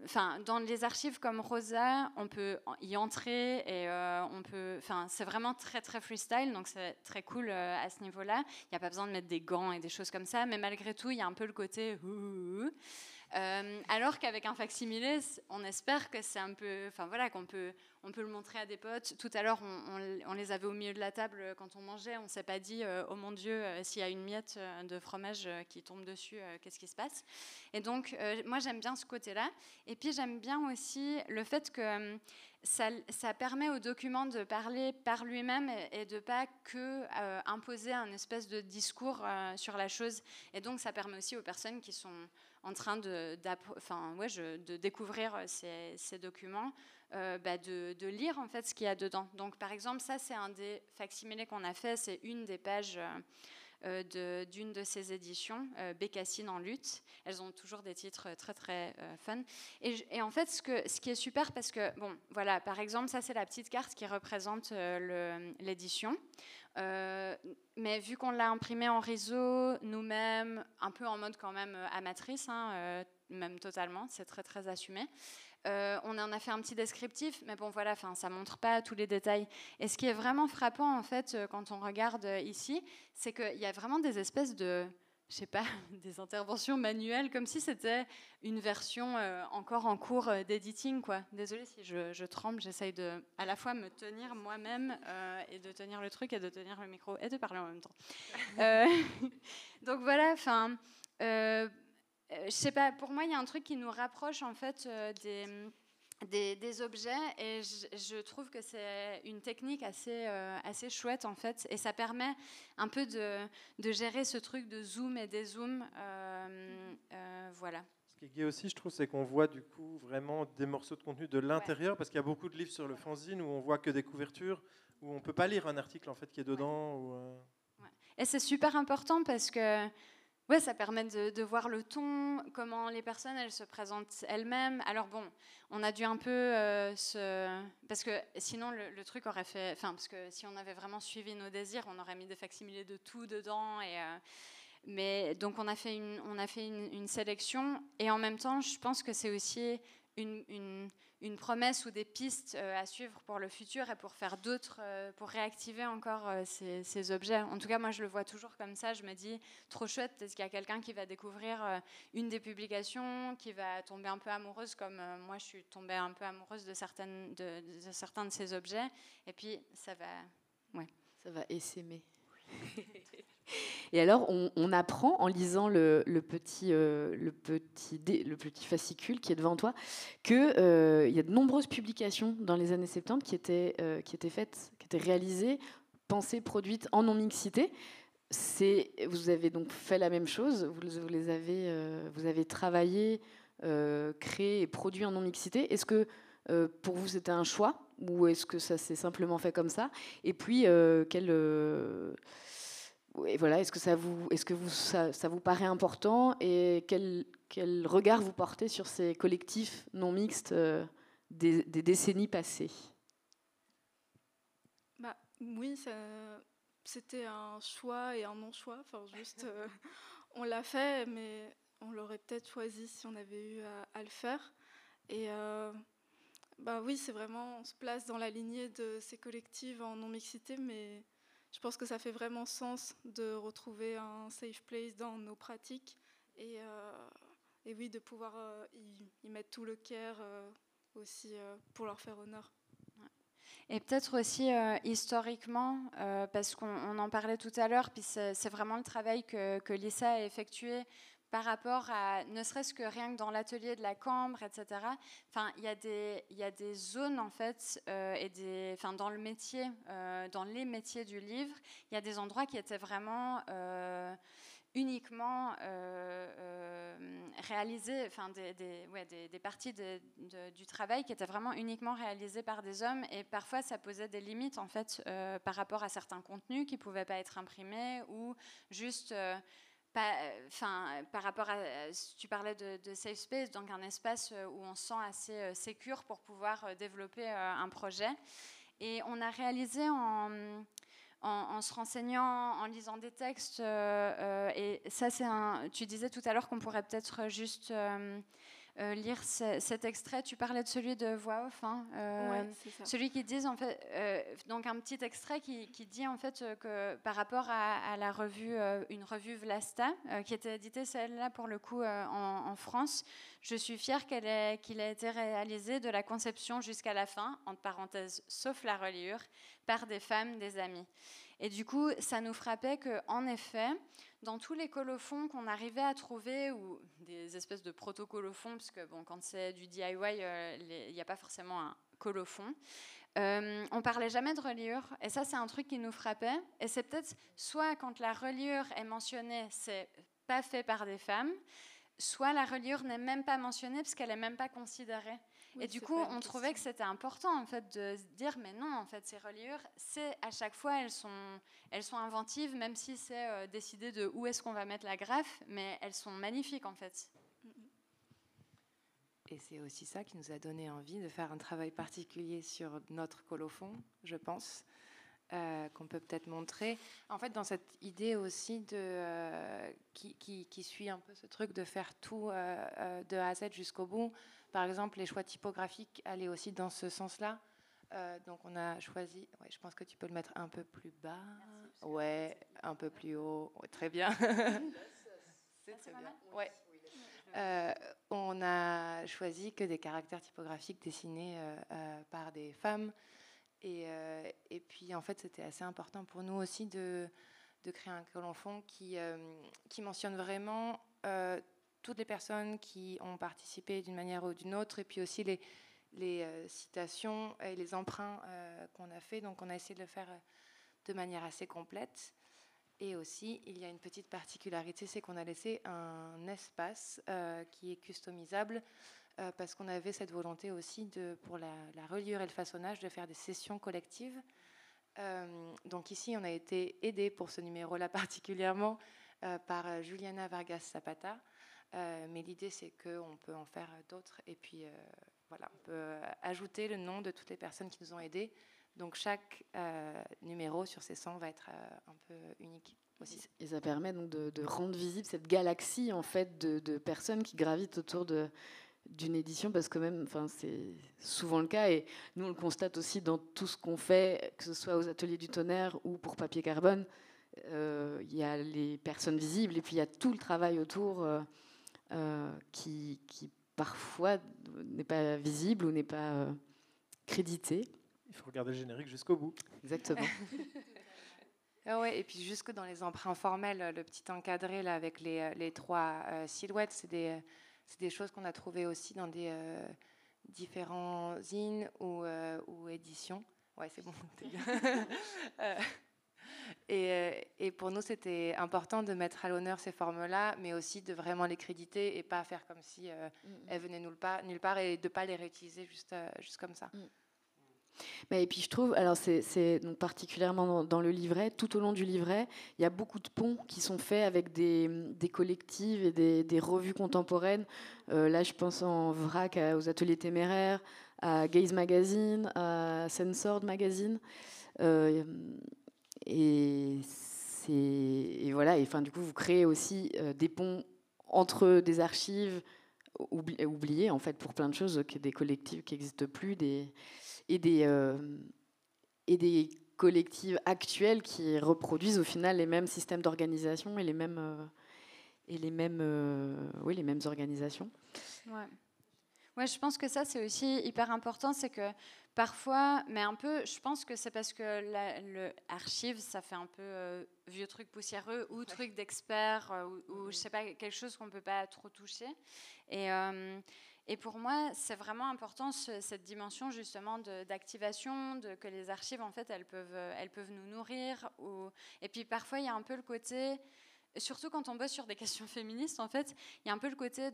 enfin, dans les archives comme Rosa, on peut y entrer et euh, on peut. Enfin, c'est vraiment très très freestyle, donc c'est très cool à ce niveau-là. Il n'y a pas besoin de mettre des gants et des choses comme ça, mais malgré tout, il y a un peu le côté. Euh, alors qu'avec un facsimilé, on espère que c'est un peu, enfin voilà, qu'on peut, on peut le montrer à des potes. Tout à l'heure, on, les avait au milieu de la table quand on mangeait. On s'est pas dit, euh, oh mon Dieu, euh, s'il y a une miette de fromage qui tombe dessus, qu'est-ce qui se passe? Et donc, moi, j'aime bien ce côté-là. Et puis, j'aime bien aussi le fait que ça, permet au document de parler par lui-même et, de pas que imposer un espèce de discours sur la chose. Et donc, ça permet aussi aux personnes qui sont en train de, découvrir ces documents, euh, bah de, lire en fait ce qu'il y a dedans. Donc par exemple, ça c'est un des facsimilés qu'on a fait, c'est une des pages euh, d'une de, ces éditions, euh, Bécassine en lutte. Elles ont toujours des titres très très euh, fun. Et, en fait, ce, qui est super, parce que, bon, voilà, par exemple, ça c'est la petite carte qui représente l'édition. Euh, mais vu qu'on l'a imprimé en réseau, nous-mêmes, un peu en mode quand même euh, amatrice, hein, euh, même totalement, c'est très très assumé. On en a fait un petit descriptif, mais bon voilà, enfin ça montre pas tous les détails. Et ce qui est vraiment frappant en fait quand on regarde ici, c'est qu'il y a vraiment des espèces de je sais pas, des interventions manuelles, comme si c'était une version euh, encore en cours euh, d'editing, quoi. Désolée si je, tremble, j'essaye de à la fois me tenir moi-même euh, et de tenir le truc et de tenir le micro et de parler en même temps. donc voilà, enfin, je sais pas, pour moi, il y a un truc qui nous rapproche en fait des des, objets et je, trouve que c'est une technique assez, euh, assez chouette en fait et ça permet un peu de, de gérer ce truc de zoom et dézoom euh, euh, voilà. Ce qui est gai aussi je trouve c'est qu'on voit du coup vraiment des morceaux de contenu de l'intérieur parce qu'il y a beaucoup de livres sur le fanzine où on voit que des couvertures où on peut pas lire un article en fait qui est dedans ou, et c'est super important parce que Ouais, ça permet de, voir le ton, comment les personnes elles se présentent elles-mêmes. Alors bon, on a dû un peu euh, se, parce que sinon le, truc aurait fait, enfin parce que si on avait vraiment suivi nos désirs, on aurait mis des facsimilés de tout dedans et euh, mais donc on a fait une, on a fait une, sélection et en même temps, je pense que c'est aussi une, promesse ou des pistes euh, à suivre pour le futur et pour faire d'autres, euh, pour réactiver encore euh, ces, objets. En tout cas, moi, je le vois toujours comme ça. Je me dis, trop chouette, est-ce qu'il y a quelqu'un qui va découvrir une des publications, qui va tomber un peu amoureuse, comme moi, je suis tombée un peu amoureuse de, certaines, de, certains de ces objets. Et puis, ça va... Ouais. Ça va essaimer. Et alors, on, apprend en lisant le, petit, euh, le petit fascicule qui est devant toi qu'il euh, y a de nombreuses publications dans les années 70 qui étaient, euh, qui étaient faites, qui étaient réalisées, pensées, produites en non-mixité. Vous avez donc fait la même chose, vous, vous les avez, vous avez travaillé, créé et produit en non-mixité. Est-ce que pour vous c'était un choix ou est-ce que ça s'est simplement fait comme ça? Et puis, quel et voilà, est-ce que, ça vous, est-ce que vous, ça, ça, vous paraît important? Et quel, quel, regard vous portez sur ces collectifs non mixtes euh, des, décennies passées? Bah, Oui, c'était un choix et un non-choix. Enfin, juste, euh, on l'a fait, mais on l'aurait peut-être choisi si on avait eu à, le faire. Et euh, bah oui, c'est vraiment, on se place dans la lignée de ces collectifs en non-mixité, mais je pense que ça fait vraiment sens de retrouver un safe place dans nos pratiques et, euh, et oui, de pouvoir euh, y, mettre tout le care euh, aussi pour leur faire honneur. Et peut-être aussi historiquement, parce qu'on en parlait tout à l'heure, puis c'est vraiment le travail que, que Lisa a effectué par rapport à, ne serait-ce que rien que dans l'atelier de la Cambre, etc. Enfin, il y a des, y a des zones en fait, euh, et des, enfin, dans le métier, euh, dans les métiers du livre, il y a des endroits qui étaient vraiment euh, uniquement réalisées, enfin des, des, parties du travail qui étaient vraiment uniquement réalisées par des hommes et parfois ça posait des limites en fait par rapport à certains contenus qui pouvaient pas être imprimés ou juste enfin, par rapport à, tu parlais de, safe space, donc un espace où on se sent assez sécure pour pouvoir développer un projet. Et on a réalisé en, se renseignant, en lisant des textes. Euh, euh, et ça, c'est. Tu disais tout à l'heure qu'on pourrait peut-être juste euh, lire cet extrait. Tu parlais de celui de voix off, hein, euh, celui qui dit en fait, euh, donc un petit extrait qui, dit en fait que par rapport à, la revue, une revue Vlasta, qui était éditée celle-là pour le coup en, France, je suis fière qu'il ait, ait été réalisé de la conception jusqu'à la fin, entre parenthèses, sauf la reliure, par des femmes, des amis. Et du coup, ça nous frappait que, en effet, dans tous les colophons qu'on arrivait à trouver, ou des espèces de proto-colophons, parce que bon, quand c'est du DIY, euh, il n'y a pas forcément un colophon, euh, on parlait jamais de reliure, et ça c'est un truc qui nous frappait. Et c'est peut-être soit quand la reliure est mentionnée, c'est pas fait par des femmes, soit la reliure n'est même pas mentionnée parce qu'elle n'est même pas considérée et du coup, on trouvait que c'était important en fait de se dire mais non, en fait, ces reliures, c'est à chaque fois elles sont, elles sont inventives, même si c'est euh, décidé de où est-ce qu'on va mettre la greffe, mais elles sont magnifiques en fait. Et c'est aussi ça qui nous a donné envie de faire un travail particulier sur notre colophon, je pense, euh, qu'on peut peut-être montrer. En fait, dans cette idée aussi de, euh, qui, qui, qui, suit un peu ce truc de faire tout de A à Z jusqu'au bout. Par exemple, les choix typographiques allaient aussi dans ce sens-là. Euh, donc on a choisi, ouais, je pense que tu peux le mettre un peu plus bas. ouais, un peu plus haut. très bien. C'est bien. Ouais. Euh, on a choisi que des caractères typographiques dessinés euh, par des femmes. Et, et puis en fait, c'était assez important pour nous aussi de, de créer un colonfon qui, qui mentionne vraiment toutes les personnes qui ont participé d'une manière ou d'une autre, et puis aussi les, euh, citations et les emprunts euh, qu'on a fait. Donc on a essayé de le faire euh, de manière assez complète. Et aussi, il y a une petite particularité, c'est qu'on a laissé un espace qui est customisable parce qu'on avait cette volonté aussi de, pour la, la, reliure et le façonnage de faire des sessions collectives. donc ici, on a été aidé pour ce numéro-là particulièrement par Juliana Vargas Zapata, euh, mais l'idée, c'est qu'on peut en faire d'autres. Et puis, euh, voilà, on peut ajouter le nom de toutes les personnes qui nous ont aidés. Donc, chaque euh, numéro sur ces 100 va être un peu unique. Et ça permet donc de, rendre visible cette galaxie en fait de, personnes qui gravitent autour d'une édition parce que même, enfin, c'est souvent le cas et nous on le constate aussi dans tout ce qu'on fait, que ce soit aux ateliers du tonnerre ou pour papier carbone, il y a les personnes visibles et puis il y a tout le travail autour. Euh, qui, parfois n'est pas visible ou n'est pas euh, crédité. Il faut regarder le générique jusqu'au bout. Exactement. Ah ouais, et puis jusque dans les emprunts formels, le petit encadré là, avec les, euh, les trois silhouettes, c'est des, des, choses qu'on a trouvées aussi dans des différents zines ou, ou, éditions. Ouais, c'est bon. Euh, et, pour nous, c'était important de mettre à l'honneur ces formes-là, mais aussi de vraiment les créditer et pas faire comme si euh, elles venaient nulle part, nulle part et de pas les réutiliser juste, euh, juste comme ça. Mm. Mais et puis je trouve, alors c'est donc particulièrement dans, le livret, tout au long du livret, il y a beaucoup de ponts qui sont faits avec des, des collectives et des, des revues contemporaines. là, je pense en vrac aux ateliers téméraires, à Gaze Magazine, à Censored Magazine. Et, et voilà, et enfin, du coup, vous créez aussi euh, des ponts entre des archives oubliées, en fait, pour plein de choses, des collectifs qui n'existent plus, et, des, euh, et des collectives actuelles qui reproduisent au final les mêmes systèmes d'organisation et les mêmes, euh, et les mêmes, oui, les mêmes organisations. Ouais, je pense que ça, c'est aussi hyper important, c'est que Parfois, mais un peu, je pense que c'est parce que le archive, ça fait un peu euh, vieux truc poussiéreux ou truc d'expert euh, ou, je sais pas, quelque chose qu'on ne peut pas trop toucher. Et, euh, et pour moi, c'est vraiment important cette dimension justement d'activation, de, que les archives, en fait, elles peuvent, elles peuvent nous nourrir. Ou, et puis parfois, il y a un peu le côté surtout quand on bosse sur des questions féministes, en fait, il y a un peu le côté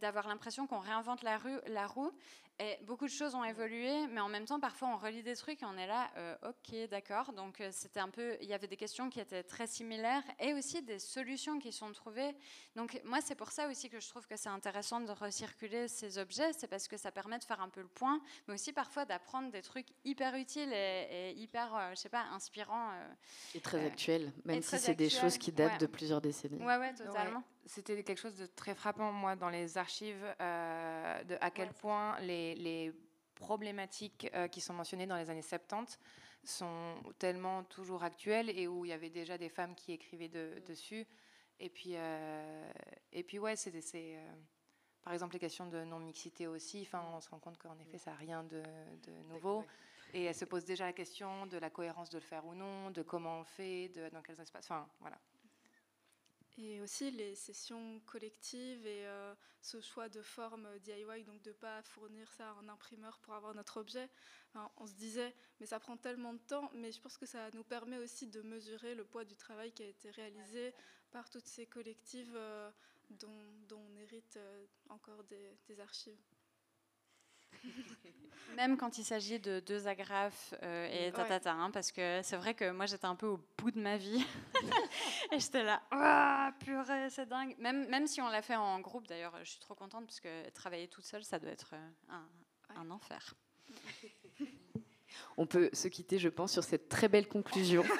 d'avoir l'impression qu'on réinvente la, rue, la roue et beaucoup de choses ont évolué, mais en même temps, parfois, on relit des trucs et on est là, euh, ok, d'accord. Donc, euh, c'était un peu, il y avait des questions qui étaient très similaires et aussi des solutions qui sont trouvées. Donc, moi, c'est pour ça aussi que je trouve que c'est intéressant de recirculer ces objets, c'est parce que ça permet de faire un peu le point, mais aussi parfois d'apprendre des trucs hyper utiles et, hyper, euh, je sais pas, inspirants. et très actuels, même si c'est des choses qui datent de plusieurs décennies. Ouais, ouais, totalement. C'était quelque chose de très frappant, moi, dans les archives, de à quel point les les, problématiques euh, qui sont mentionnées dans les années 70 sont tellement toujours actuelles et où il y avait déjà des femmes qui écrivaient mm. dessus. Et puis, euh, et puis ouais, c'est euh, par exemple les questions de non-mixité aussi. Enfin, on se rend compte qu'en effet, ça n'a rien de, nouveau. Et elle se pose déjà la question de la cohérence de le faire ou non, de comment on fait, de, dans quels espaces. Enfin, voilà. Et aussi les sessions collectives et euh, ce choix de forme DIY, donc de ne pas fournir ça à un imprimeur pour avoir notre objet. on se disait, mais ça prend tellement de temps, mais je pense que ça nous permet aussi de mesurer le poids du travail qui a été réalisé par toutes ces collectives euh, dont, on hérite euh, encore des archives. Même quand il s'agit de deux agrafes euh, et tatata, hein, parce que c'est vrai que moi j'étais un peu au bout de ma vie et j'étais là, oh, purée, c'est dingue. Même, même si on l'a fait en groupe, d'ailleurs, je suis trop contente parce que travailler toute seule, ça doit être euh, un, un enfer. On peut se quitter, je pense, sur cette très belle conclusion.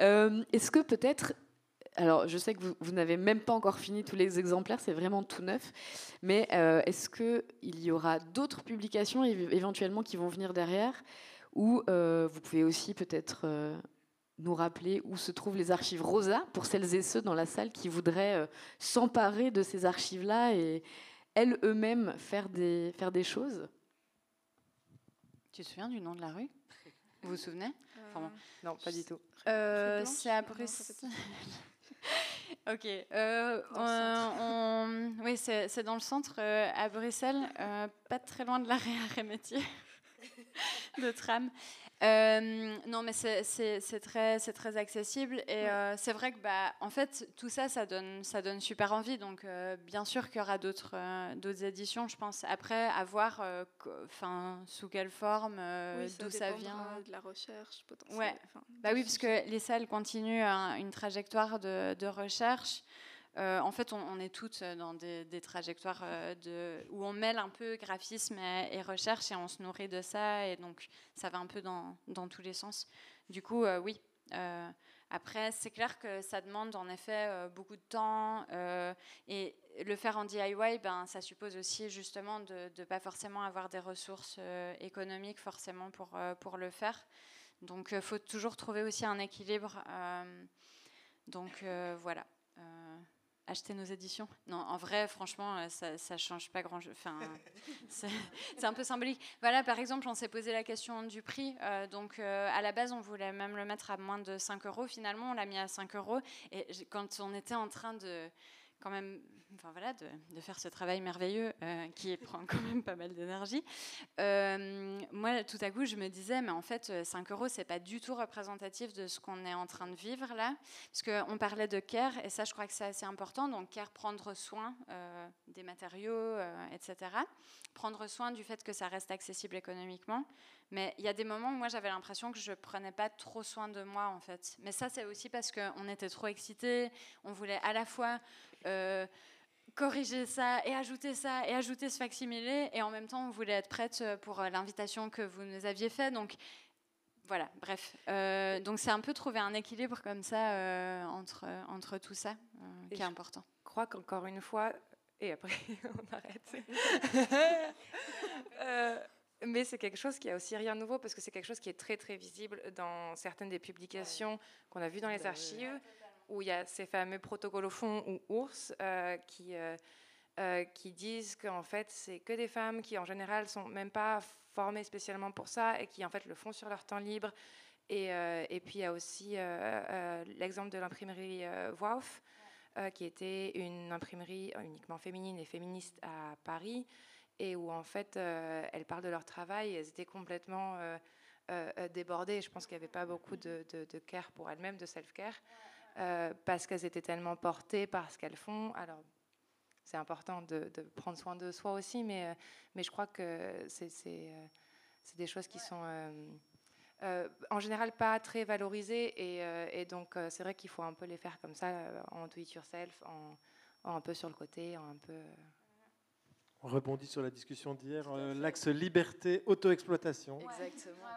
Euh, est-ce que peut-être alors, je sais que vous, n'avez même pas encore fini tous les exemplaires, c'est vraiment tout neuf. Mais euh, est-ce qu'il y aura d'autres publications éventuellement qui vont venir derrière? Ou euh, vous pouvez aussi peut-être euh, nous rappeler où se trouvent les archives Rosa pour celles et ceux dans la salle qui voudraient s'emparer de ces archives-là et elles eux-mêmes faire des, faire des choses? Tu te souviens du nom de la rue? Vous vous souvenez? Non, pas du tout. c'est à Bruxelles. Ok. Euh, oui, c'est dans le centre, euh, à Bruxelles, euh, pas très loin de l'arrêt à métier de tram. Euh, non, mais c'est très, très accessible et euh, c'est vrai que, bah, en fait, tout ça, ça donne, ça donne super envie. Donc, euh, bien sûr qu'il y aura d'autres éditions, je pense. Après, à voir, enfin, sous quelle forme, d'où ça, vient. De la recherche, potentiellement. Ouais. bah oui, parce que les salles continuent une trajectoire de, de recherche. Euh, en fait, on, est toutes dans des, trajectoires euh, où on mêle un peu graphisme et, recherche et on se nourrit de ça. Et donc, ça va un peu dans, tous les sens. Du coup, euh, oui. après, c'est clair que ça demande en effet beaucoup de temps. et le faire en DIY, ben, ça suppose aussi justement de ne pas forcément avoir des ressources économiques forcément pour, pour le faire. Donc, il faut toujours trouver aussi un équilibre. donc, voilà acheter nos éditions. Non, en vrai, franchement, euh, ça, ça change pas grand. Enfin, c'est un peu symbolique. Voilà, par exemple, on s'est posé la question du prix. Euh, donc, euh, à la base, on voulait même le mettre à moins de 5 euros. Finalement, on l'a mis à 5 euros. Et quand on était en train de quand même enfin voilà, de, faire ce travail merveilleux euh, qui prend quand même pas mal d'énergie. Euh, moi, tout à coup, je me disais, mais en fait, 5 euros, c'est pas du tout représentatif de ce qu'on est en train de vivre là. Parce qu'on parlait de care, et ça, je crois que c'est assez important. Donc, care, prendre soin euh, des matériaux, etc. Prendre soin du fait que ça reste accessible économiquement. Mais il y a des moments où moi j'avais l'impression que je prenais pas trop soin de moi en fait. Mais ça c'est aussi parce qu'on était trop excités, on voulait à la fois euh, corriger ça et ajouter ça et ajouter ce facsimilé et en même temps on voulait être prête pour l'invitation que vous nous aviez faite. Donc voilà, bref. Euh, donc c'est un peu trouver un équilibre comme ça euh, entre, entre tout ça qui est important. Je crois qu'encore une fois, et après on arrête. Mais c'est quelque chose qui a aussi rien de nouveau parce que c'est quelque chose qui est très très visible dans certaines des publications qu'on a vues dans les archives où il y a ces fameux protocoles au fond ou ours euh, qui, euh, euh, qui disent qu'en fait c'est que des femmes qui en général sont même pas formées spécialement pour ça et qui en fait le font sur leur temps libre. Et, et puis il y a aussi l'exemple de l'imprimerie Wauf qui était une imprimerie uniquement féminine et féministe à Paris et où en fait elles parlent de leur travail, elles étaient complètement euh, débordées. Je pense qu'il n'y avait pas beaucoup de, de, care pour elles-mêmes, de self-care, parce qu'elles étaient tellement portées par ce qu'elles font. Alors, c'est important de, de, prendre soin de soi aussi, mais, mais je crois que c'est des choses qui sont euh, en général pas très valorisées et, euh, donc euh, c'est vrai qu'il faut un peu les faire comme ça en do it yourself, en, un peu sur le côté, en un peu. On rebondit sur la discussion d'hier, l'axe liberté, auto-exploitation. Exactement.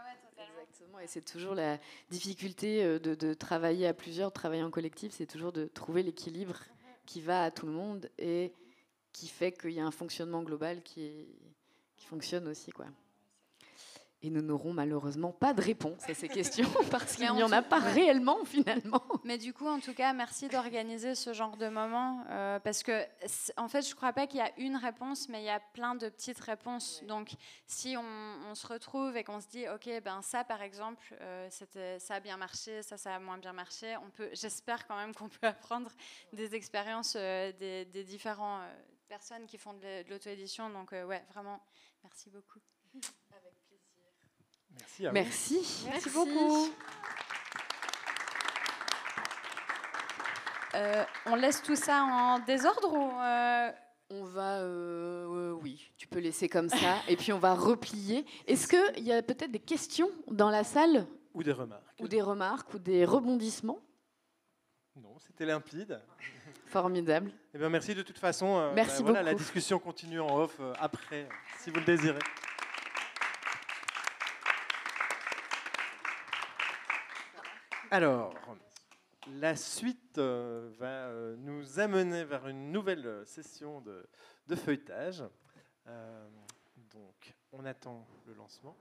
Et c'est toujours la difficulté de, de, travailler à plusieurs, de travailler en collectif, c'est toujours de trouver l'équilibre qui va à tout le monde et qui fait qu'il y a un fonctionnement global qui, qui fonctionne aussi. Quoi. Et nous n'aurons malheureusement pas de réponse à ces questions parce qu'il n'y en a pas réellement finalement. Mais du coup, en tout cas, merci d'organiser ce genre de moment euh, parce que, en fait, je ne crois pas qu'il y a une réponse, mais il y a plein de petites réponses. Donc, si on, se retrouve et qu'on se dit, ok, ben ça, par exemple, euh, ça a bien marché, ça, ça a moins bien marché, on peut, j'espère quand même qu'on peut apprendre des expériences euh, des, des différentes personnes qui font de l'auto-édition. Donc, ouais, vraiment, merci beaucoup. Merci. À Merci. Merci. beaucoup. Euh, on laisse tout ça en désordre ou euh, On va, euh, oui, tu peux laisser comme ça, et puis on va replier. Est-ce qu'il y a peut-être des questions dans la salle Ou des remarques. Ou des remarques, ou des rebondissements Non, c'était limpide. Formidable. Eh bien, merci de toute façon. merci bah, voilà, La discussion continue en off après, si vous le désirez. Alors, la suite euh, va euh, nous amener vers une nouvelle session de, feuilletage. Euh, donc, on attend le lancement.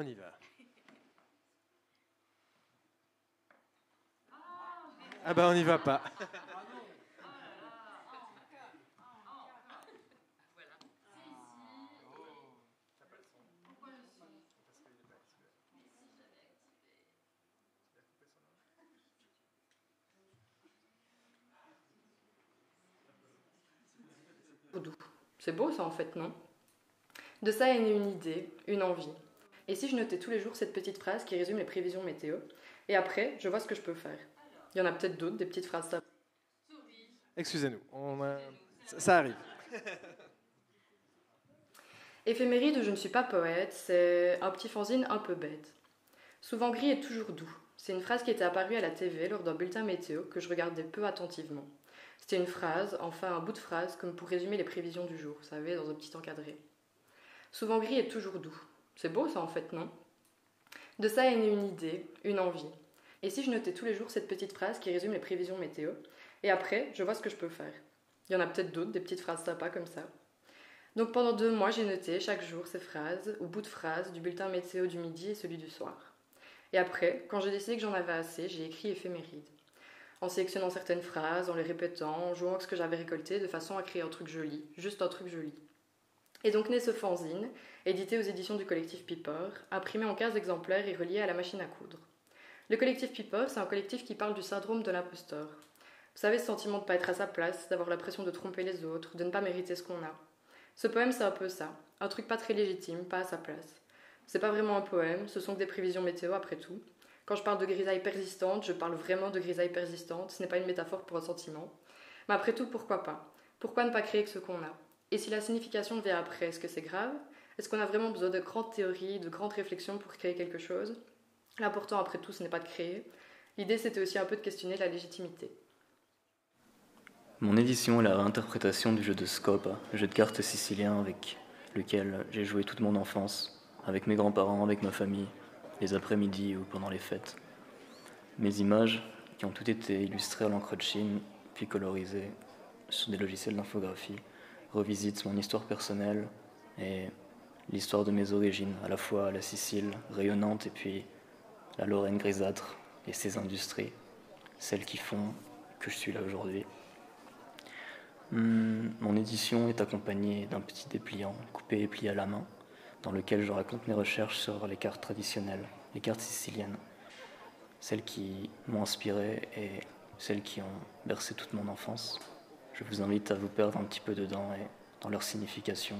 On y va. Ah ben on n'y va pas. C'est beau ça en fait, non? De ça est née une idée, une envie. Et si je notais tous les jours cette petite phrase qui résume les prévisions météo Et après, je vois ce que je peux faire. Il y en a peut-être d'autres, des petites phrases. Excusez-nous, ça arrive. Éphéméride je ne suis pas poète, c'est un petit fanzine un peu bête. Souvent gris et toujours doux. C'est une phrase qui était apparue à la TV lors d'un bulletin météo que je regardais peu attentivement. C'était une phrase, enfin un bout de phrase, comme pour résumer les prévisions du jour, vous savez, dans un petit encadré. Souvent gris et toujours doux. C'est beau ça en fait, non? De ça est née une idée, une envie. Et si je notais tous les jours cette petite phrase qui résume les prévisions météo, et après, je vois ce que je peux faire. Il y en a peut-être d'autres, des petites phrases sympas comme ça. Donc pendant deux mois, j'ai noté chaque jour ces phrases, ou bout de phrases, du bulletin météo du midi et celui du soir. Et après, quand j'ai décidé que j'en avais assez, j'ai écrit éphéméride. En sélectionnant certaines phrases, en les répétant, en jouant avec ce que j'avais récolté, de façon à créer un truc joli, juste un truc joli. Et donc naît ce fanzine, édité aux éditions du collectif Piper, imprimé en 15 exemplaires et relié à la machine à coudre. Le collectif Piper, c'est un collectif qui parle du syndrome de l'imposteur. Vous savez, ce sentiment de ne pas être à sa place, d'avoir l'impression de tromper les autres, de ne pas mériter ce qu'on a. Ce poème, c'est un peu ça. Un truc pas très légitime, pas à sa place. C'est pas vraiment un poème, ce sont que des prévisions météo après tout. Quand je parle de grisaille persistante, je parle vraiment de grisaille persistante, ce n'est pas une métaphore pour un sentiment. Mais après tout, pourquoi pas? Pourquoi ne pas créer ce qu'on a? Et si la signification vient après, est-ce que c'est grave? Est-ce qu'on a vraiment besoin de grandes théories, de grandes réflexions pour créer quelque chose? L'important, après tout, ce n'est pas de créer. L'idée, c'était aussi un peu de questionner la légitimité. Mon édition est la réinterprétation du jeu de Scope, le jeu de cartes sicilien avec lequel j'ai joué toute mon enfance, avec mes grands-parents, avec ma famille, les après-midi ou pendant les fêtes. Mes images, qui ont toutes été illustrées à l'encre de Chine, puis colorisées sur des logiciels d'infographie, revisitent mon histoire personnelle et l'histoire de mes origines, à la fois la Sicile rayonnante et puis la Lorraine grisâtre et ses industries, celles qui font que je suis là aujourd'hui. Hmm, mon édition est accompagnée d'un petit dépliant coupé et plié à la main, dans lequel je raconte mes recherches sur les cartes traditionnelles, les cartes siciliennes, celles qui m'ont inspiré et celles qui ont bercé toute mon enfance. Je vous invite à vous perdre un petit peu dedans et dans leur signification.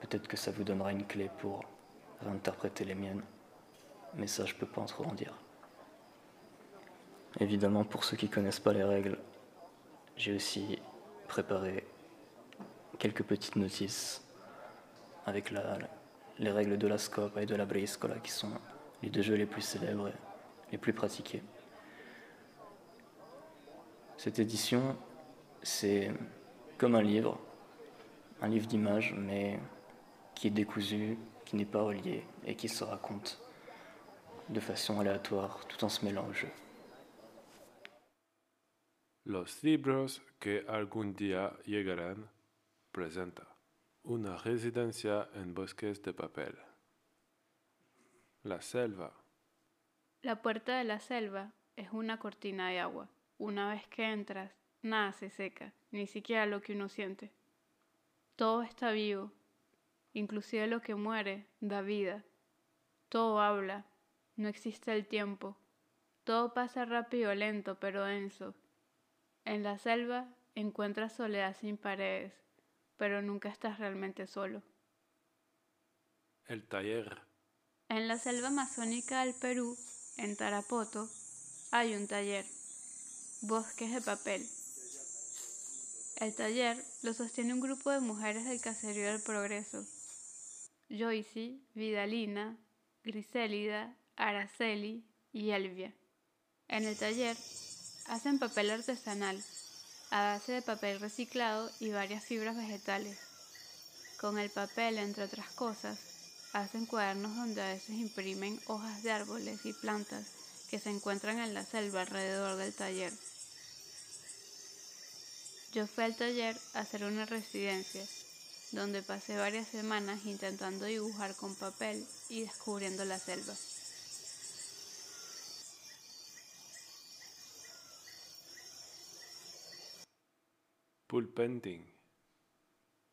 Peut-être que ça vous donnera une clé pour réinterpréter les miennes, mais ça je peux pas trop en dire. Évidemment, pour ceux qui connaissent pas les règles, j'ai aussi préparé quelques petites notices avec les règles de la scopa et de la briscola qui sont les deux jeux les plus célèbres et les plus pratiqués. Cette édition, c'est comme un livre, un livre d'images, mais qui est décousu, qui n'est pas relié et qui se raconte de façon aléatoire tout en se mêlant au jeu. Los libros que algún día llegarán presenta una residencia en bosques de papel. La selva. La puerta de la selva es una cortina de agua. Una vez que entras, nada se seca, ni siquiera lo que uno siente. Todo está vivo, inclusive lo que muere da vida. Todo habla, no existe el tiempo. Todo pasa rápido lento, pero denso. En la selva encuentras soledad sin paredes, pero nunca estás realmente solo. El taller. En la selva amazónica del Perú, en Tarapoto, hay un taller. Bosques de papel. El taller lo sostiene un grupo de mujeres del caserío del Progreso. Joyce, Vidalina, Grisélida, Araceli y Elvia. En el taller Hacen papel artesanal a base de papel reciclado y varias fibras vegetales. Con el papel, entre otras cosas, hacen cuadernos donde a veces imprimen hojas de árboles y plantas que se encuentran en la selva alrededor del taller. Yo fui al taller a hacer una residencia, donde pasé varias semanas intentando dibujar con papel y descubriendo la selva. Pool painting.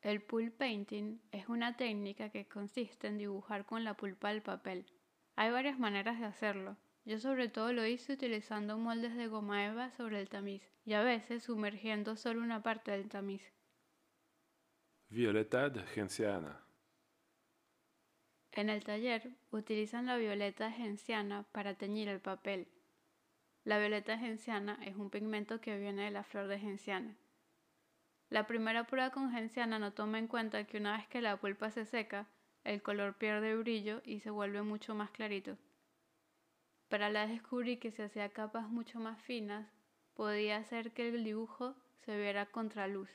El pool painting es una técnica que consiste en dibujar con la pulpa del papel. Hay varias maneras de hacerlo. Yo sobre todo lo hice utilizando moldes de goma eva sobre el tamiz y a veces sumergiendo solo una parte del tamiz. Violeta de genciana. En el taller utilizan la violeta genciana para teñir el papel. La violeta genciana es un pigmento que viene de la flor de genciana. La primera prueba con genciana no toma en cuenta que una vez que la pulpa se seca, el color pierde brillo y se vuelve mucho más clarito. Para la descubrí que si hacía capas mucho más finas, podía hacer que el dibujo se viera contraluz.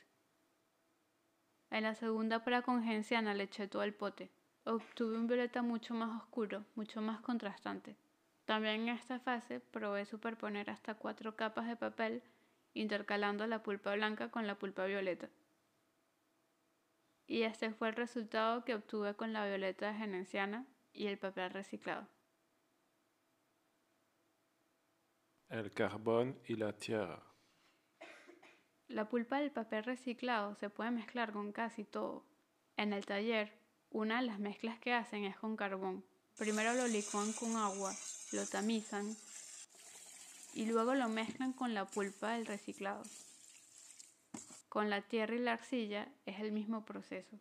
En la segunda prueba con genciana le eché todo el pote. Obtuve un violeta mucho más oscuro, mucho más contrastante. También en esta fase probé superponer hasta cuatro capas de papel intercalando la pulpa blanca con la pulpa violeta. Y este fue el resultado que obtuve con la violeta genenciana y el papel reciclado. El carbón y la tierra. La pulpa del papel reciclado se puede mezclar con casi todo. En el taller, una de las mezclas que hacen es con carbón. Primero lo licúan con agua, lo tamizan y luego lo mezclan con la pulpa del reciclado. Con la tierra y la arcilla es el mismo proceso.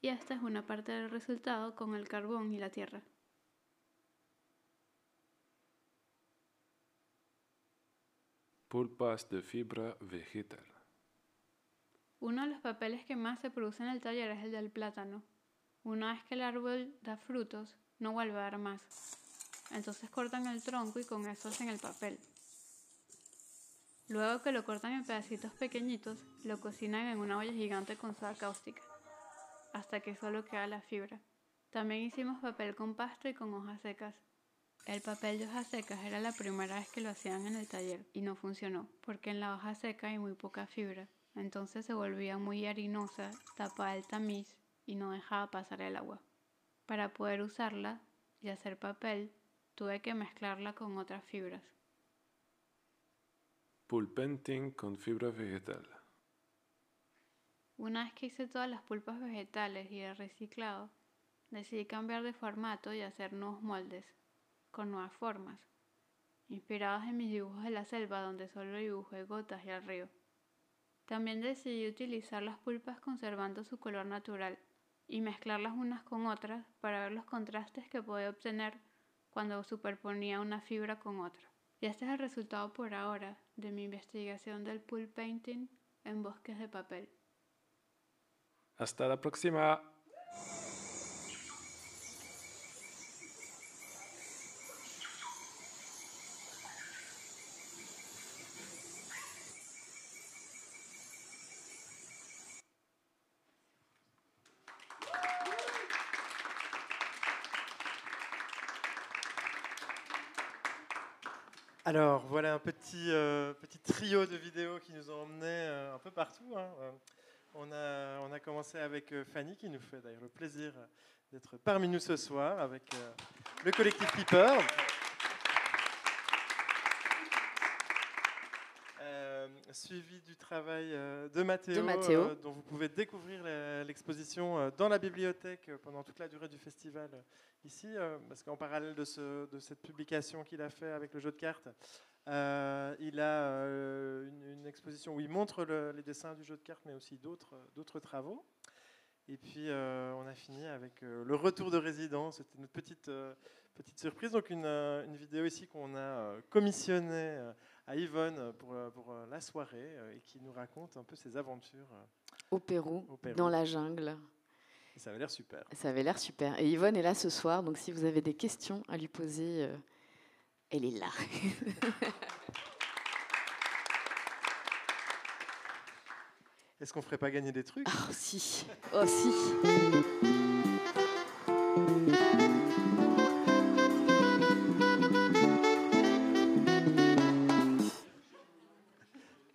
Y esta es una parte del resultado con el carbón y la tierra. Pulpas de fibra vegetal. Uno de los papeles que más se produce en el taller es el del plátano. Una vez que el árbol da frutos, no vuelve a dar más. Entonces cortan el tronco y con eso hacen el papel. Luego que lo cortan en pedacitos pequeñitos, lo cocinan en una olla gigante con soda cáustica, hasta que solo queda la fibra. También hicimos papel con pasto y con hojas secas. El papel de hojas secas era la primera vez que lo hacían en el taller y no funcionó, porque en la hoja seca hay muy poca fibra, entonces se volvía muy harinosa, tapaba el tamiz y no dejaba pasar el agua. Para poder usarla y hacer papel, tuve que mezclarla con otras fibras. pulp painting con fibra vegetal. Una vez que hice todas las pulpas vegetales y el reciclado, decidí cambiar de formato y hacer nuevos moldes, con nuevas formas, inspirados en mis dibujos de la selva donde solo dibujé gotas y el río. También decidí utilizar las pulpas conservando su color natural y mezclarlas unas con otras para ver los contrastes que podía obtener cuando superponía una fibra con otra. Y este es el resultado por ahora de mi investigación del pulp painting en bosques de papel. Hasta la próxima. Alors, voilà un petit, euh, petit trio de vidéos qui nous ont emmenés euh, un peu partout. hein. Euh, On, a, commencé avec Fanny, qui nous fait d'ailleurs le plaisir d'être parmi nous ce soir, avec le collectif Piper. Euh, suivi du travail euh, de Mathéo, De Mathéo. euh, dont vous pouvez découvrir l'exposition euh, dans la bibliothèque pendant toute la durée du festival ici, parce qu'en parallèle de, ce- de cette publication qu'il a fait avec le jeu de cartes, euh, il a une, une exposition où il montre le- les dessins du jeu de cartes, mais aussi d'autres travaux. Et puis euh, on a fini avec euh, le retour de résidence. C'était notre petite, euh, petite surprise. Donc une, une vidéo ici qu'on a commissionnée à Yvonne pour, euh, pour euh, la soirée euh, et qui nous raconte un peu ses aventures. euh, Au Pérou, Au Pérou. dans la jungle. et ça avait l'air super. Ça avait l'air super. Et Yvonne est là ce soir, donc si vous avez des questions à lui poser, euh, elle est là. Est-ce qu'on ferait pas gagner des trucs? Oh si, oh si.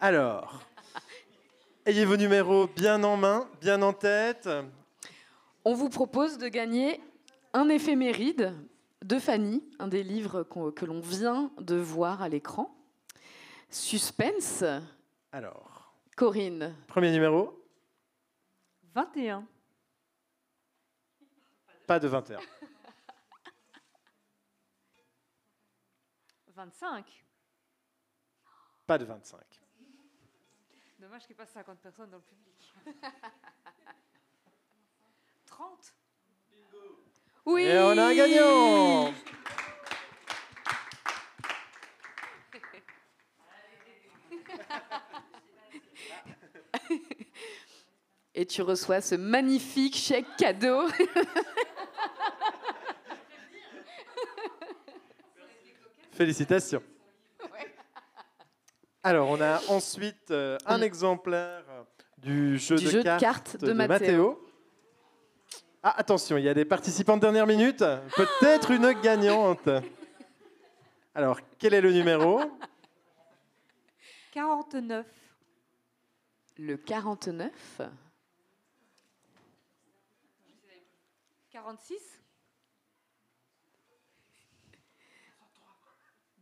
Alors, ayez vos numéros bien en main, bien en tête. On vous propose de gagner un éphéméride de Fanny, un des livres que l'on vient de voir à l'écran. Suspense. Alors, Corinne. premier numéro, 21. pas de 21. 25. Pas de 25. Dommage qu'il n'y ait pas 50 personnes dans le public. 30. Oui Et on a un gagnant Et tu reçois ce magnifique chèque cadeau. Félicitations. Alors, on a ensuite euh, un exemplaire du jeu, Du de, jeu de cartes de. Mathéo. Ah, attention, il y a des participants de dernière minute. Peut-être une gagnante. Alors, quel est le numéro? 49. Le 49. 46.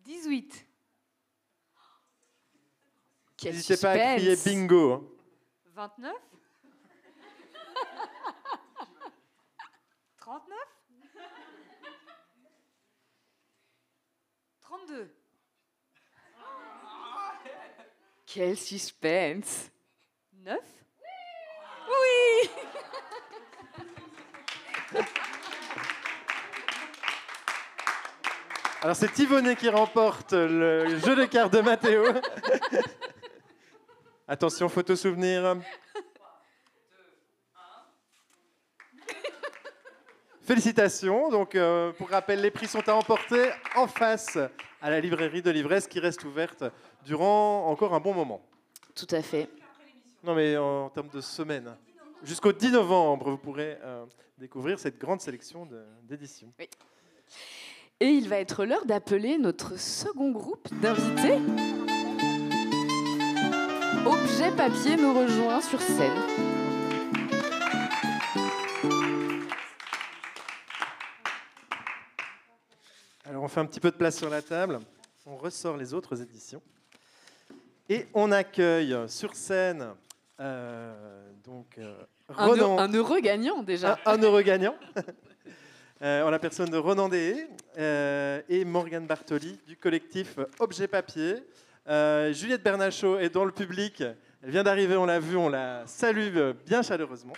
18. N'hésitez pas à crier suspense. bingo. hein. 29. 39. 32. Quel suspense. 9. Oui Alors, c'est Yvonne qui remporte le jeu de cartes de Mathéo. Attention, photo souvenir. Félicitations. Donc, euh, pour rappel, les prix sont à emporter en face à la librairie de l'ivresse qui reste ouverte durant encore un bon moment. Tout à fait. Non, mais en termes de semaine. Jusqu'au 10 novembre, vous pourrez euh, découvrir cette grande sélection d'éditions. Et il va être l'heure d'appeler notre second groupe d'invités. Objet Papier nous rejoint sur scène. Alors, on fait un petit peu de place sur la table. On ressort les autres éditions. Et on accueille sur scène euh, donc, euh, un, heureux gagnant déjà. Un, un heureux gagnant. euh, en la personne de Ronan Dehé et Morgane Bartoli du collectif Objet Papier. Euh, Juliette Bernachot est dans le public. Elle vient d'arriver, on l'a vu, on la salue bien chaleureusement.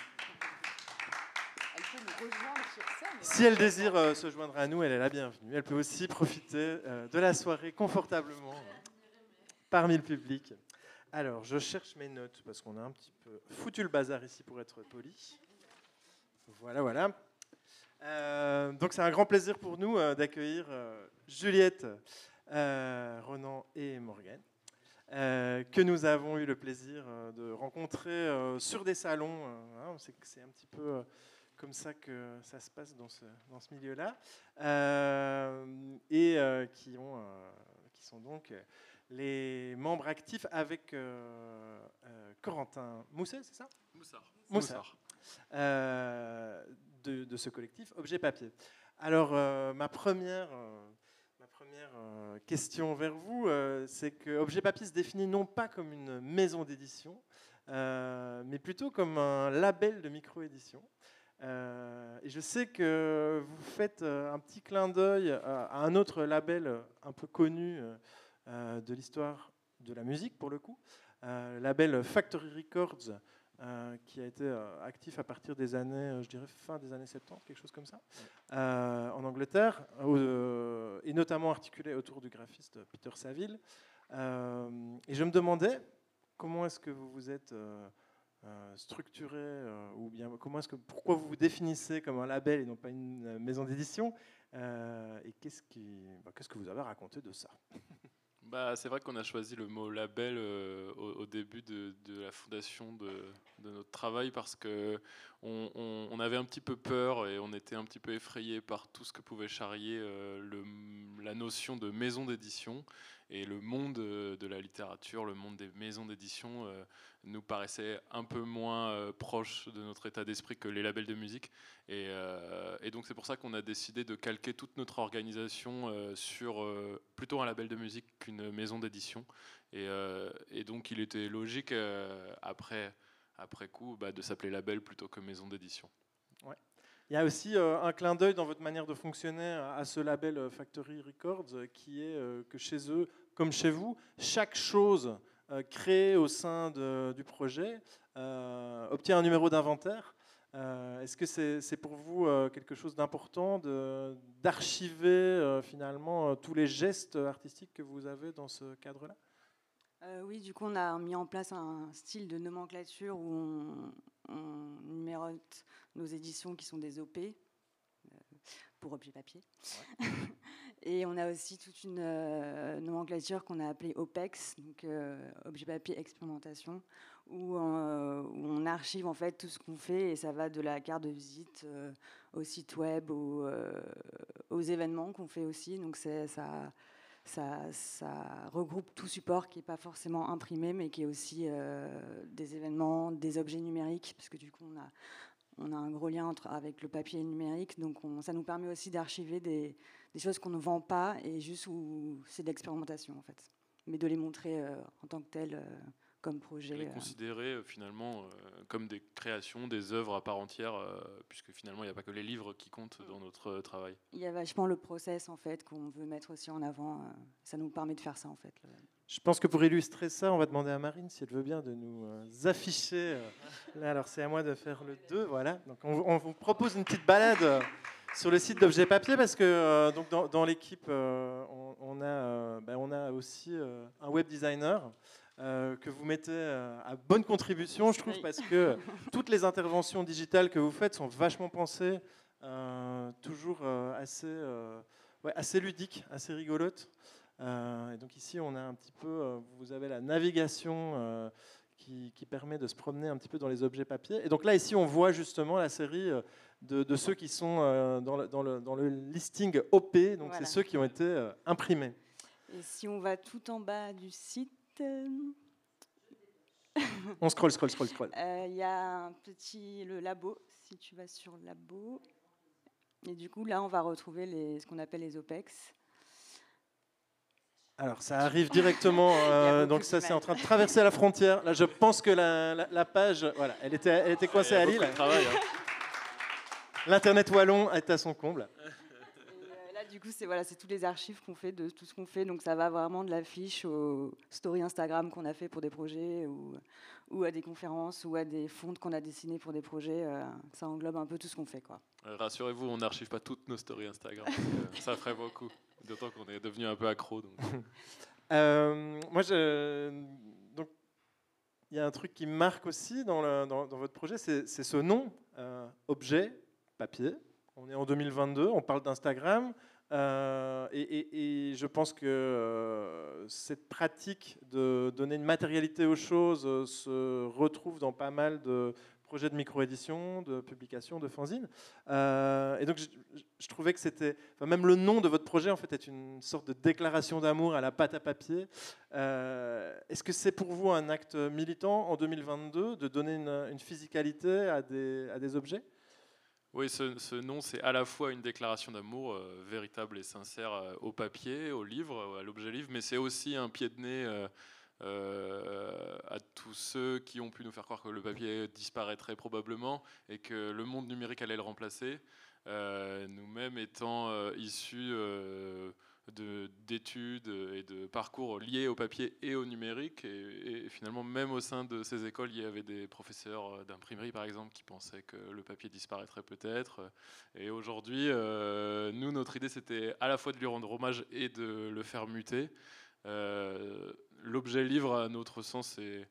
Elle peut nous rejoindre sur scène. Si elle désire euh, se joindre à nous, elle est la bienvenue. Elle peut aussi profiter euh, de la soirée confortablement parmi le public. Alors, je cherche mes notes parce qu'on a un petit peu foutu le bazar ici pour être poli. Voilà, voilà. Euh, donc, c'est un grand plaisir pour nous euh, d'accueillir euh, Juliette, euh, Ronan et Morgane, euh, que nous avons eu le plaisir euh, de rencontrer sur des salons. hein, c'est, c'est un petit peu comme ça que ça se passe dans ce, dans ce milieu-là. Et qui, ont, qui sont donc les membres actifs avec euh, euh, Corentin Mousset, c'est ça? Moussard. Moussard. Euh, de, de ce collectif Objet Papier. Alors, ma première, première euh, question vers vous, euh, c'est que Objet Papier se définit non pas comme une maison d'édition, euh, mais plutôt comme un label de micro-édition. Et je sais que vous faites un petit clin d'œil à, un autre label un peu connu de l'histoire de la musique, pour le coup, le label Factory Records, euh, qui a été euh, actif à partir des années, euh, je dirais fin des années 70, quelque chose comme ça, en Angleterre, et notamment articulé autour du graphiste Peter Saville. Et je me demandais comment est-ce que vous vous êtes structuré, ou bien comment est-ce que, pourquoi vous vous définissez comme un label et non pas une maison d'édition, et qu'est-ce, qui, bah, qu'est-ce que vous avez à raconter de ça? Bah, c'est vrai qu'on a choisi le mot label euh, au, début de, la fondation de, notre travail parce que on, avait un petit peu peur et on était un petit peu effrayé par tout ce que pouvait charrier euh, la notion de maison d'édition et le monde euh, de la littérature, le monde des maisons d'édition euh, nous paraissait un peu moins euh, proche de notre état d'esprit que les labels de musique. Et, donc c'est pour ça qu'on a décidé de calquer toute notre organisation sur plutôt un label de musique qu'une maison d'édition. Et, donc il était logique après, coup bah, de s'appeler label plutôt que maison d'édition. Il y a aussi euh, un clin d'œil dans votre manière de fonctionner à ce label euh, Factory Records, euh, qui est que chez eux, comme chez vous, chaque chose créée au sein du projet obtient un numéro d'inventaire. Est-ce que c'est pour vous quelque chose d'important d'archiver finalement tous les gestes artistiques que vous avez dans ce cadre-là? Oui, du coup, on a mis en place un style de nomenclature où on, on numérote nos éditions qui sont des OP euh, pour objet papier. Et on a aussi toute une euh, nomenclature qu'on a appelée OPEX, donc euh, objet papier expérimentation, où, euh, où on archive en fait tout ce qu'on fait et ça va de la carte de visite euh, au site web, au, euh, aux événements qu'on fait aussi. Donc c'est ça ça, regroupe tout support qui n'est pas forcément imprimé, mais qui est aussi euh, des événements, des objets numériques, parce que du coup, on a, un gros lien entre, avec le papier et le numérique. Donc, on- ça nous permet aussi d'archiver des, des choses qu'on ne vend pas et juste où c'est de l'expérimentation, en fait. Mais de les montrer euh, en tant que telles, euh, comme projet. Les euh. considérer euh, finalement euh, comme des créations, des œuvres à part entière, euh, puisque finalement il n'y a pas que les livres qui comptent dans notre euh, travail. Il y a vachement le process, en fait, qu'on veut mettre aussi en avant. euh, ça nous permet de faire ça, en fait. Je pense que pour illustrer ça, on va demander à Marine si elle veut bien de nous euh, afficher. euh, là, alors c'est à moi de faire le 2, voilà. Donc on, on vous propose une petite balade euh, sur le site d'Objet Papier parce que euh, donc dans, dans l'équipe, euh, on, on a, euh, ben, on a aussi euh, un web designer. Euh, que vous mettez euh, à bonne contribution, je trouve, Oui. parce que toutes les interventions digitales que vous faites sont vachement pensées, euh, toujours assez, ouais, assez ludiques, assez rigolotes. Et donc ici, on a un petit peu, vous avez la navigation qui, qui permet de se promener un petit peu dans les objets papier. Et donc là, ici, on voit justement la série de, de ceux qui sont dans, le, dans, le, dans le listing OP, donc Voilà. c'est ceux qui ont été imprimés. Et si on va tout en bas du site, On scroll, scroll, scroll, scroll. Euh, Il y a un petit le labo, si tu vas sur le labo. Et du coup, là, on va retrouver les, ce qu'on appelle les OPEX. Alors, ça arrive directement. euh, donc, ça, c'est en train de traverser la frontière. Là, je pense que la, la- la page, voilà, elle était, elle était coincée à Lille. hein. L'internet wallon est à son comble. Du coup, c'est voilà, c'est tous les archives qu'on fait de tout ce qu'on fait. Donc, ça va vraiment de l'affiche aux stories Instagram qu'on a fait pour des projets ou, ou à des conférences ou à des fonds qu'on a dessinés pour des projets. euh, ça englobe un peu tout ce qu'on fait, quoi. Euh, Rassurez-vous, on n'archive pas toutes nos stories Instagram. ça ferait beaucoup. D'autant qu'on est devenu un peu accro. Donc. Euh, moi, je, donc, il y a un truc qui me marque aussi dans, le- dans- dans votre projet, c'est c'est ce nom, euh, objet, papier. On est en 2022, on parle d'Instagram. Euh, et, je pense que euh, cette pratique de donner une matérialité aux choses euh, se retrouve dans pas mal de projets de micro-édition, de publication, de fanzine. Euh, et donc, je, trouvais que c'était. même le nom de votre projet, en fait, est une sorte de déclaration d'amour à la pâte à papier. Est-ce que c'est pour vous un acte militant en 2022 de donner une, une physicalité à des objets? Oui, ce, nom, c'est à la fois une déclaration d'amour euh, véritable et sincère euh, au papier, au livre, à l'objet livre, mais c'est aussi un pied de nez euh, euh, à tous ceux qui ont pu nous faire croire que le papier disparaîtrait probablement et que le monde numérique allait le remplacer. Euh, Nous-mêmes étant euh, issus euh, d'études et de parcours liés au papier et au numérique. Et, finalement, même au sein de ces écoles, il y avait des professeurs euh, d'imprimerie, par exemple, qui pensaient que le papier disparaîtrait peut-être. Et aujourd'hui, euh, nous, notre idée, c'était à la fois de lui rendre hommage et de le faire muter. Euh, L'objet livre, à notre sens, est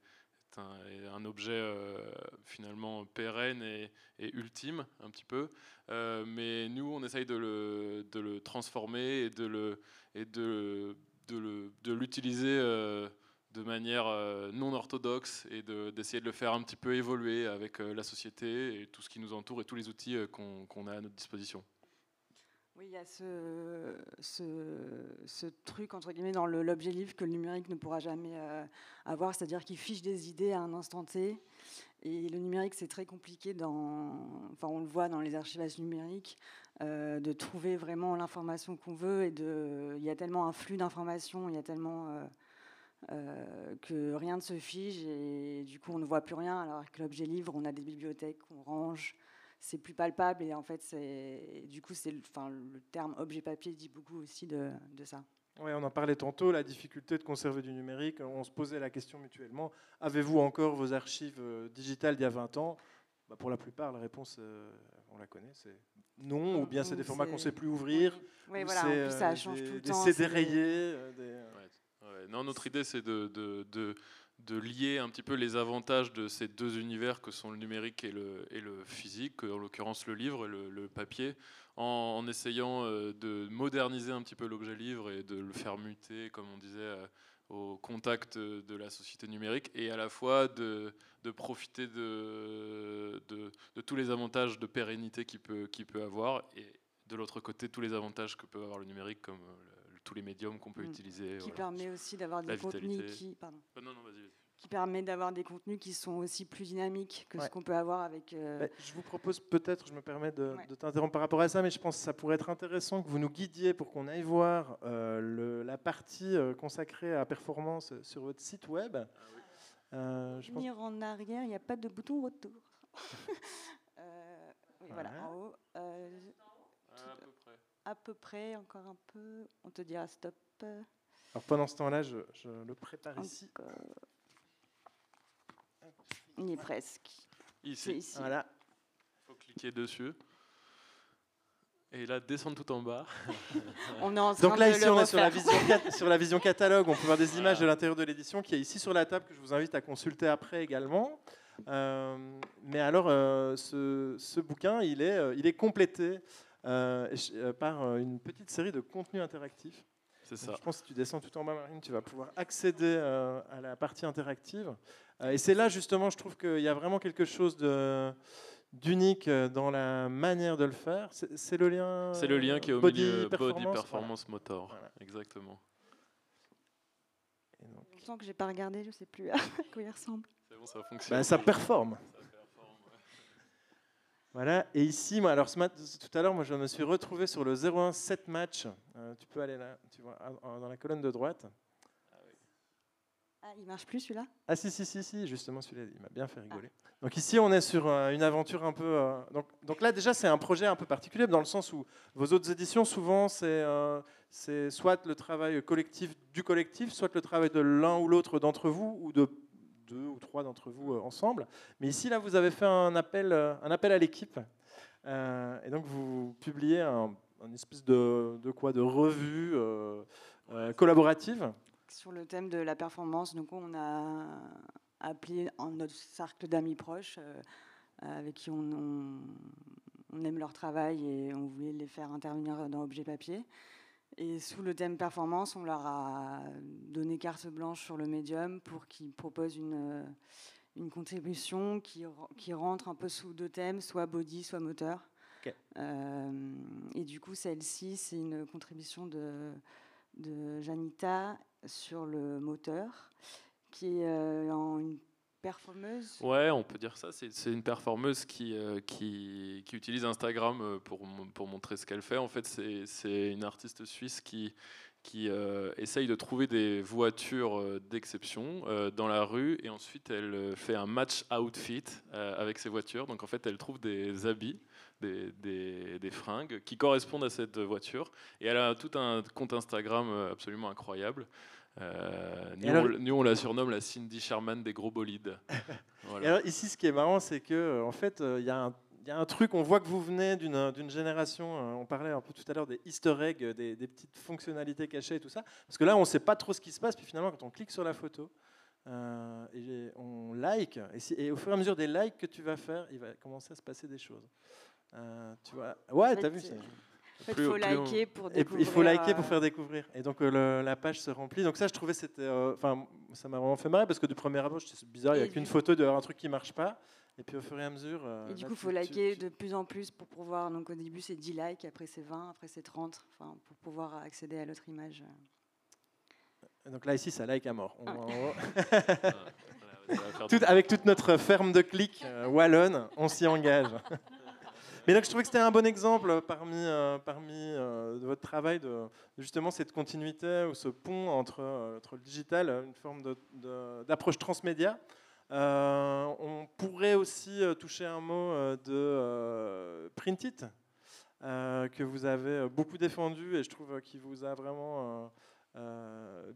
un, objet euh, finalement pérenne et, ultime, un petit peu. Euh, mais nous, on essaye de le, de le transformer et de le et de, de l'utiliser euh, de manière non orthodoxe et de- d'essayer de, le faire un petit peu évoluer avec la société et tout ce qui nous entoure et tous les outils qu'on a à notre disposition. Oui, il y a ce, truc, entre guillemets, dans l'objet livre que le numérique ne pourra jamais euh, avoir, c'est-à-dire qu'il fiche des idées à un instant T. Et le numérique, c'est très compliqué, enfin, on le voit dans les archivages numériques, euh, de trouver vraiment l'information qu'on veut. Et de, il y a tellement un flux d'informations, il y a tellement euh, que rien ne se fige et du coup, on ne voit plus rien. Alors que l'objet livre, on a des bibliothèques qu'on range c'est plus palpable et en fait c'est du coup c'est le- enfin le terme objet papier dit beaucoup aussi de, de ça. Ouais, on en parlait tantôt, la difficulté de conserver du numérique. On se posait la question mutuellement avez-vous encore vos archives euh, digitales d'il y a 20 ans? Bah, Pour la plupart, la réponse, euh, on la connaît, c'est non, ou bien c'est des formats qu'on ne sait plus ouvrir. Oui, ou voilà, en c'est, plus, ça euh, change des, tout le des temps, CD des- rayés. des- Ouais, Non, notre idée, c'est de, de, de- de lier un petit peu les avantages de ces deux univers que sont le numérique et le, et le physique, en l'occurrence le livre et le, le papier, en, en essayant euh, de moderniser un petit peu l'objet livre et de le faire muter, comme on disait, euh, au contact de la société numérique, et à la fois de, de profiter de, de, de tous les avantages de pérennité qu'il peut, qu'il peut avoir, et de l'autre côté, tous les avantages que peut avoir le numérique, comme euh, le- tous les médiums qu'on peut Mm. utiliser. Qui voilà. permet aussi d'avoir des contenus qui pardon. Ah, non, non, vas-y, vas-y. Qui permet d'avoir des contenus qui sont aussi plus dynamiques que Ouais. ce qu'on peut avoir avec euh, Bah, je vous propose peut-être, je me permets de, Ouais. de t'interrompre par rapport à ça, mais je pense que ça pourrait être intéressant que vous nous guidiez pour qu'on aille voir euh, le- la partie euh, consacrée à la performance sur votre site web. Euh, je pense- venir en arrière, il n'y a pas de bouton retour. Euh, oui, voilà, en haut. euh, À peu près. à peu près, encore un peu. On te dira stop. Alors pendant ce temps-là, je, je le prépare ici. Il est presque. Ici. Voilà. Il faut cliquer dessus. Et là, descendre tout en bas. On est en train Donc là, de ici, le on est sur la, vision cat- sur la vision catalogue. On peut voir des images de l'intérieur de l'édition qui est ici sur la table que je vous invite à consulter après également. Euh, mais alors, euh, ce, ce bouquin, il est, euh, il est complété euh, par une petite série de contenus interactifs. C'est Donc, ça. Je pense que si tu descends tout en bas, Marine, tu vas pouvoir accéder euh, à la partie interactive. Euh, et c'est là, justement, je trouve qu'il y a vraiment quelque chose de d'unique euh, dans la manière de le faire. C'est le lien. C'est le lien qui est au body milieu performance, body voilà. performance motor. Exactement. Longtemps que j'ai pas regardé, je sais plus à quoi il ressemble. C'est bon, ça fonctionne. Bah, ça performe. Voilà, et ici, moi, alors ce mat- tout à l'heure, moi je me suis retrouvé sur le 01 7 match. Euh, tu peux aller là, tu vois, dans la colonne de droite. Ah, il marche plus celui-là? Ah si, si, si, si, justement celui-là, il m'a bien fait rigoler. Donc ici, on est sur euh, une aventure un peu... euh, donc, donc là, déjà, c'est un projet un peu particulier, dans le sens où vos autres éditions, souvent, c'est c'est soit le travail collectif du collectif, soit le travail de l'un ou l'autre d'entre vous, ou de deux ou trois d'entre vous euh, ensemble. Mais ici, là, vous avez fait un appel, euh, un appel à l'équipe. Euh, et donc, vous publiez un, une espèce de, quoi De revue collaborative Sur le thème de la performance, donc on a appelé en notre cercle d'amis proches avec qui on- on aime leur travail et on voulait les faire intervenir dans Objet Papier. Et sous le thème performance, on leur a donné carte blanche sur le médium pour qu'ils proposent une, euh, une contribution qui, qui rentre un peu sous deux thèmes, soit body, soit moteur. Euh, et du coup, celle-ci, c'est une contribution de, de Janita sur le moteur, qui est euh, en une performeuse. Ouais, on peut dire ça. C'est une performeuse qui, euh, qui, qui utilise Instagram euh, pour, pour montrer ce qu'elle fait. En fait, c'est une artiste suisse qui, qui euh, essaye de trouver des voitures d'exception dans la rue et ensuite elle fait un match outfit avec ces voitures. Donc en fait, elle trouve des habits. Des, des- fringues qui correspondent à cette voiture et elle a tout un compte Instagram absolument incroyable. Euh, nous, alors- on, nous, on la surnomme la Cindy Sherman des gros bolides. Voilà. Et alors ici, ce qui est marrant, c'est que euh, en fait, euh, il y, a un- il y a un truc. On voit que vous venez d'une génération. euh, on parlait un peu tout à l'heure des Easter eggs, des, des petites fonctionnalités cachées et tout ça. Parce que là, on ne sait pas trop ce qui se passe. Puis finalement, quand on clique sur la photo euh, et on like, et, si- et au fur et à mesure des likes que tu vas faire, il va commencer à se passer des choses. Euh, tu vois Ouais, t'as vu fait, il faut liker pour Et Il faut découvrir, liker pour euh, faire découvrir. Et donc euh, le- la page se remplit. Donc ça, je trouvais c'était, euh, enfin, ça m'a vraiment fait marrer parce que du premier abord, c'est bizarre, il n'y a qu'une photo d'un truc qui marche pas. Et puis au fur et à mesure. euh, Et du là, coup, il faut tu- liker de plus en plus pour pouvoir. Donc, au début, c'est 10 likes, après, c'est 20, après, c'est 30, enfin, pour pouvoir accéder à l'autre image. Et Donc là, ici, ça like à mort. On- Tout- avec toute notre ferme de clics euh, wallonne, on s'y engage. Mais donc, je trouvais que c'était un bon exemple parmi, euh, parmi euh, votre travail de justement cette continuité ou ce pont entre, euh, entre le digital, une forme d'approche transmédia. On pourrait aussi toucher un mot de Print It, que vous avez beaucoup défendu et je trouve qu'il vous a vraiment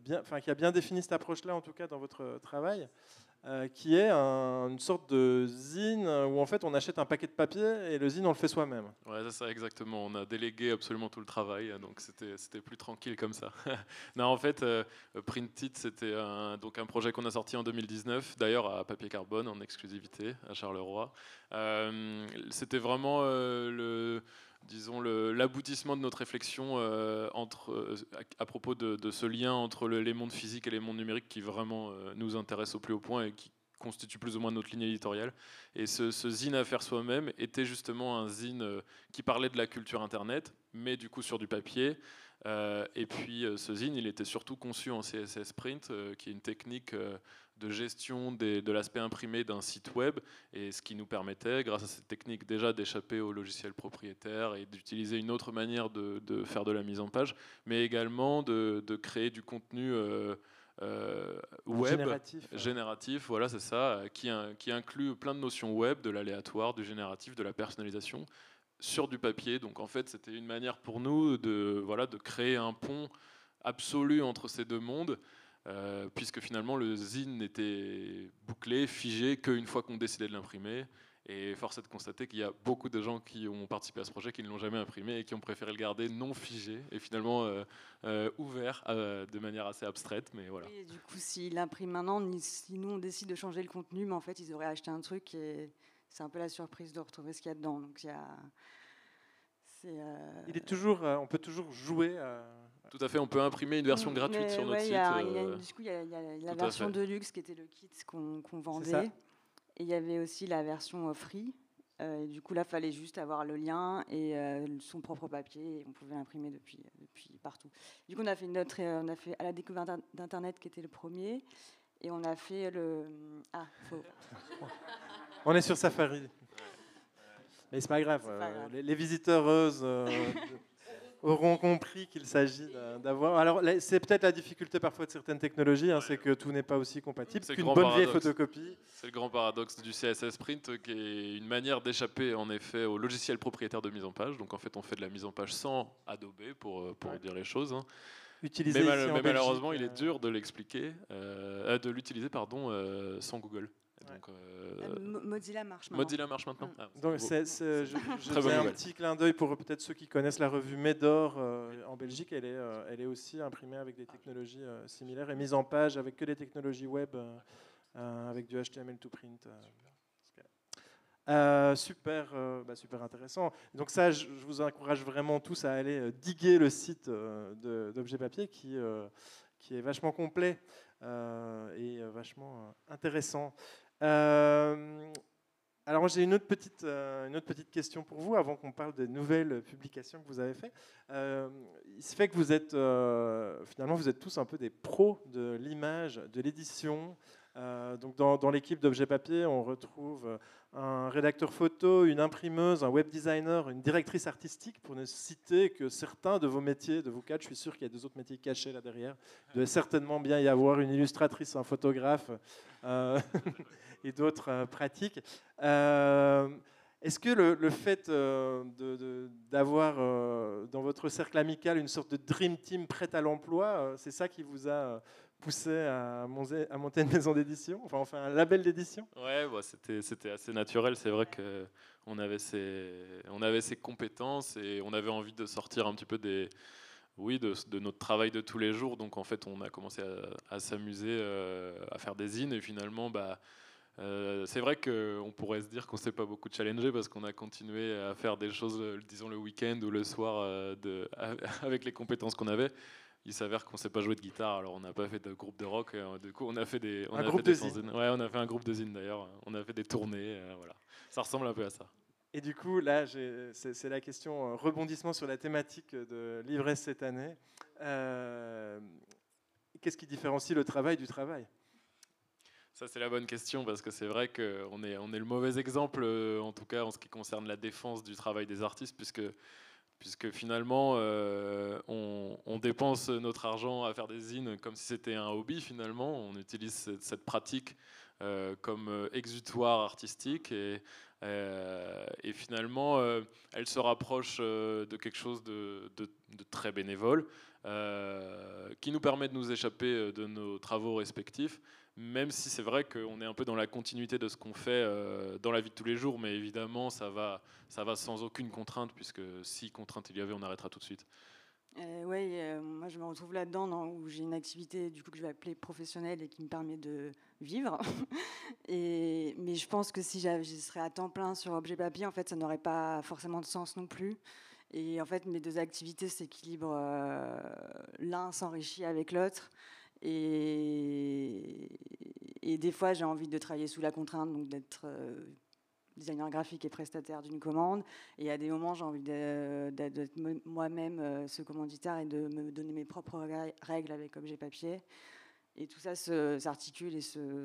bien, enfin qui a bien défini cette approche-là en tout cas dans votre travail, euh, qui est un- une sorte de zine où en fait on achète un paquet de papier et le zine on le fait soi-même. Ouais, c'est ça, exactement. On a délégué absolument tout le travail, donc c'était plus tranquille comme ça. non, en fait, euh, Print It, c'était un, un projet qu'on a sorti en 2019, d'ailleurs à Papier Carbone, en exclusivité, à Charleroi. Euh, c'était vraiment euh, le disons l'aboutissement de notre réflexion euh, entre, euh, à, propos de, ce lien entre le- les mondes physiques et les mondes numériques qui vraiment euh, nous intéresse au plus haut point et qui constitue plus ou moins notre ligne éditoriale. Et ce, ce zine à faire soi-même était justement un zine qui parlait de la culture Internet, mais du coup sur du papier. Euh, et puis euh, ce zine, il était surtout conçu en CSS Print, euh, qui est une technique de gestion des- de l'aspect imprimé d'un site web, et ce qui nous permettait, grâce à cette technique, déjà d'échapper au logiciel propriétaire et d'utiliser une autre manière de, de faire de la mise en page, mais également de, de créer du contenu. euh, euh, web Génératif, génératif, voilà, c'est ça, qui inclut plein de notions web, de l'aléatoire, du génératif, de la personnalisation, sur du papier. Donc en fait, c'était une manière pour nous de, voilà, de créer un pont absolu entre ces deux mondes, euh, puisque finalement le zine n'était bouclé, figé, qu'une fois qu'on décidait de l'imprimer. Et force est de constater qu'il y a beaucoup de gens qui ont participé à ce projet qui ne l'ont jamais imprimé et qui ont préféré le garder non figé et finalement euh, euh, ouvert de manière assez abstraite. Mais voilà. Et du coup, s'ils l'impriment maintenant, si nous on décide de changer le contenu, mais en fait, ils auraient acheté un truc et c'est un peu la surprise de retrouver ce qu'il y a dedans. Donc, il y a. c'est, euh, Il est toujours, euh, on peut toujours jouer. euh, Tout à fait, on peut imprimer une version Mm, gratuite mais sur notre ouais, site. y a- il y a- du coup, il y a, il y a la version de luxe qui était le kit qu'on vendait. Et il y avait aussi la version free. Euh, et du coup, là, il fallait juste avoir le lien et euh, son propre papier. Et on pouvait l'imprimer depuis, depuis partout. Du coup, on a fait, notre, euh, on a fait à la découverte d'Internet qui était le premier. Et on a fait le. Ah, faut. On est sur Safari. Mais c'est pas grave. Les, les, visiteuses auront compris qu'il s'agit d'avoir. Alors, c'est peut-être la difficulté parfois de certaines technologies, hein, c'est que tout n'est pas aussi compatible qu'une bonne vieille photocopie. C'est le grand paradoxe du CSS Print, qui est une manière d'échapper en effet au logiciel propriétaire de mise en page. Donc, en fait, on fait de la mise en page sans Adobe, pour, pour dire les choses. Hein. mais, malheureusement, il est euh. dur de l'expliquer, euh, de l'utiliser pardon, euh, sans Google. Donc, euh, Mozilla marche maintenant. Mozilla marche maintenant. Ah, Donc je, je un petit clin d'œil pour peut-être ceux qui connaissent la revue Médor euh, en Belgique. Elle est, euh, elle est aussi imprimée avec des technologies similaires et mise en page avec que des technologies web, avec du HTML to print. super, bah, super intéressant. Donc ça, je, vous encourage vraiment tous à aller diguer le site d'Objet Papier qui, qui est vachement complet et vachement intéressant. Euh, alors j'ai une autre petite euh, une autre petite question pour vous avant qu'on parle des nouvelles publications que vous avez faites. Euh, il se fait que vous êtes finalement vous êtes tous un peu des pros de l'image, de l'édition. donc dans, l'équipe d'Objet Papier, on retrouve un rédacteur photo, une imprimeuse, un web designer, une directrice artistique, pour ne citer que certains de vos métiers, de vos quatre. Je suis sûr qu'il y a deux autres métiers cachés là derrière. Il devait certainement bien y avoir une illustratrice, un photographe. et d'autres euh, pratiques. Euh, est-ce que le, fait euh, d'avoir dans votre cercle amical une sorte de dream team prête à l'emploi, c'est ça qui vous a poussé à, monter, une maison d'édition, enfin, un label d'édition? Ouais, bah, c'était assez naturel. C'est vrai ces, on avait ces compétences et on avait envie de sortir un petit peu des, oui, de, notre travail de tous les jours. Donc en fait, on a commencé à, s'amuser, à faire des zines et finalement, bah, euh, c'est vrai qu'on pourrait se dire qu'on ne s'est pas beaucoup challengé parce qu'on a continué à faire des choses, euh, disons le week-end ou le soir, euh, de, avec les compétences qu'on avait. Il s'avère qu'on ne sait pas jouer de guitare, alors on n'a pas fait de groupe de rock. du coup, on a fait des, on un groupe de Ouais, on a fait un groupe de zine d'ailleurs. On a fait des tournées, voilà. Ça ressemble un peu à ça. Et du coup, là, c'est la question rebondissement sur la thématique de l'ivresse cette année. Qu'est-ce qui différencie le travail du travail? Ça, c'est la bonne question parce que c'est vrai qu'on est, on est le mauvais exemple, euh, en tout cas en ce qui concerne la défense du travail des artistes, puisque, puisque finalement, euh, on, dépense notre argent à faire des zines comme si c'était un hobby, finalement. On utilise cette, pratique euh, comme exutoire artistique et, et finalement, elle se rapproche de quelque chose de, de, de très bénévole qui nous permet de nous échapper de nos travaux respectifs même si c'est vrai qu'on est un peu dans la continuité de ce qu'on fait euh, dans la vie de tous les jours, mais évidemment, ça va, sans aucune contrainte, puisque si contrainte il y avait, on arrêtera tout de suite. Euh, oui, euh, moi je me retrouve là-dedans, où j'ai une activité du coup que je vais appeler professionnelle et qui me permet de vivre. mais je pense que si je serais à temps plein sur objet papier, en fait, ça n'aurait pas forcément de sens non plus. Et en fait, mes deux activités s'équilibrent, l'un s'enrichit avec l'autre. Et, et des fois, j'ai envie de travailler sous la contrainte, donc d'être euh, designer graphique et prestataire d'une commande. Et à des moments, j'ai envie d'être moi-même euh, ce commanditaire et de me donner mes propres règles avec objet papier. Et tout ça s'articule et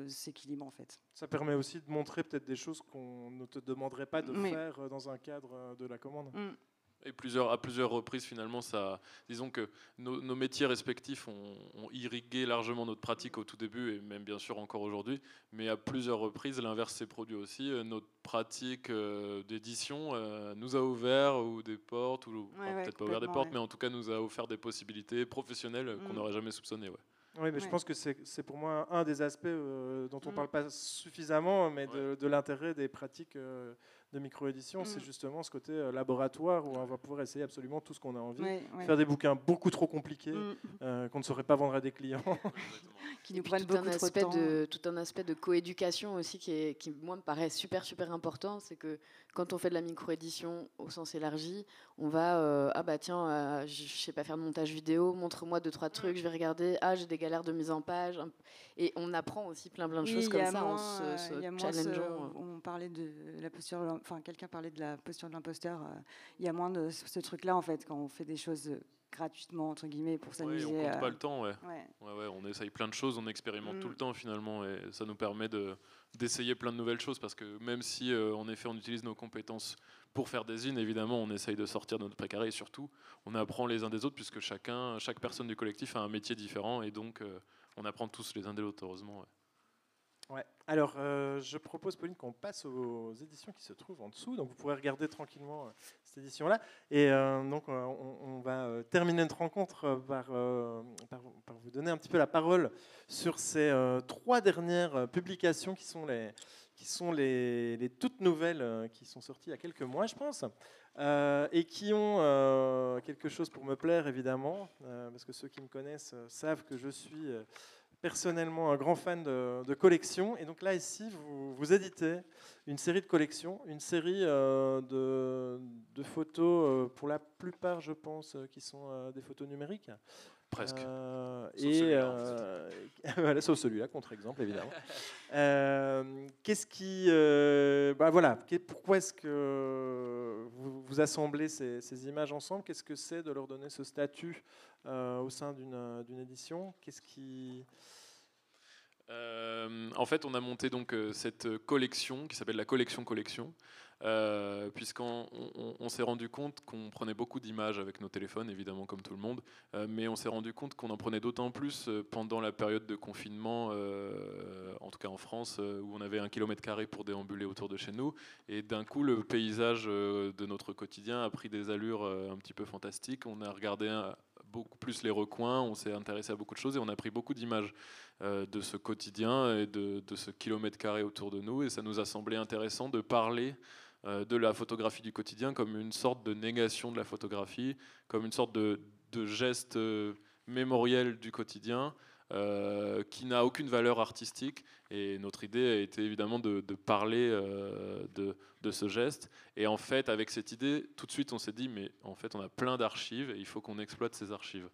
s'équilibre en fait. Ça permet aussi de montrer peut-être des choses qu'on ne te demanderait pas de faire euh, dans un cadre de la commande. Mm. Et plusieurs, à plusieurs reprises, finalement, ça, disons que nos, métiers respectifs ont, irrigué largement notre pratique au tout début et même bien sûr encore aujourd'hui. Mais à plusieurs reprises, l'inverse s'est produit aussi. Euh, notre pratique euh, d'édition euh, nous a ouvert ou des portes, ou peut-être pas ouvert des portes, mais en tout cas nous a offert des possibilités professionnelles qu'on mm. n'aurait jamais soupçonnées. Oui, mais je pense que c'est pour moi un des aspects dont on ne mm. parle pas suffisamment, mais de, de l'intérêt des pratiques de micro-édition, c'est mm. justement ce côté euh, laboratoire où on va pouvoir essayer absolument tout ce qu'on a envie. Faire des bouquins beaucoup trop compliqués mm. euh, qu'on ne saurait pas vendre à des clients. qui nous prennent beaucoup un aspect de, Tout un aspect de coéducation aussi qui, est, qui, moi, me paraît super, super important. C'est que quand on fait de la micro-édition au sens élargi, on va, euh, ah bah tiens, je sais pas faire de montage vidéo, montre-moi deux, trois trucs, je vais regarder, ah j'ai des galères de mise en page. Et on apprend aussi plein, plein de choses comme ça en se, challengeant. on parlait de la posture enfin quelqu'un parlait de la posture de l'imposteur. Euh, il y a moins de ce truc-là en fait quand on fait des choses gratuitement entre guillemets pour Ouais, s'amuser. on compte euh, pas le temps, ouais. ouais. Ouais, ouais, on essaye plein de choses, on expérimente Mm. tout le temps finalement, et ça nous permet de d'essayer plein de nouvelles choses parce que même si euh, en effet on utilise nos compétences pour faire des zines, évidemment on essaye de sortir de notre précaré et surtout on apprend les uns des autres puisque chacun, chaque personne du collectif a un métier différent et donc euh, on apprend tous les uns des autres heureusement. Alors, euh, je propose, Pauline, qu'on passe aux éditions qui se trouvent en dessous. Donc, vous pourrez regarder tranquillement euh, cette édition-là. Et euh, donc, on, va terminer notre rencontre par, vous donner un petit peu la parole sur ces trois dernières publications qui sont les, toutes nouvelles qui sont sorties il y a quelques mois, je pense, et qui ont quelque chose pour me plaire, évidemment, parce que ceux qui me connaissent savent que je suis personnellement un grand fan de, collections. Et donc là, ici, vous, éditez une série de collections, une série euh, de, photos, euh, pour la plupart, je pense, euh, qui sont des photos numériques. Presque. Euh, Sauf et celui-là, euh, voilà, sauf celui-là, contre-exemple, évidemment. Euh, Qu'est-ce qui. euh, bah voilà, pourquoi est-ce que vous, vous assemblez ces, ces images ensemble? Qu'est-ce que c'est de leur donner ce statut au sein d'une d'une édition? Qu'est-ce qui. En fait, on a monté donc cette collection qui s'appelle la collection collection, euh, puisqu'on on, on s'est rendu compte qu'on prenait beaucoup d'images avec nos téléphones, évidemment comme tout le monde, euh, mais on s'est rendu compte qu'on en prenait d'autant plus euh, pendant la période de confinement, en tout cas en France, où on avait un kilomètre carré pour déambuler autour de chez nous, et d'un coup le paysage de notre quotidien a pris des allures un petit peu fantastiques. On a regardé beaucoup plus les recoins, on s'est intéressé à beaucoup de choses et on a pris beaucoup d'images de ce quotidien et de, de ce kilomètre carré autour de nous. Et ça nous a semblé intéressant de parler de la photographie du quotidien comme une sorte de négation de la photographie, comme une sorte de, geste euh, mémoriel du quotidien. euh, qui n'a aucune valeur artistique. Et notre idée a été évidemment de, parler euh, de, ce geste. Et en fait avec cette idée tout de suite on s'est dit mais en fait on a plein d'archives et il faut qu'on exploite ces archives.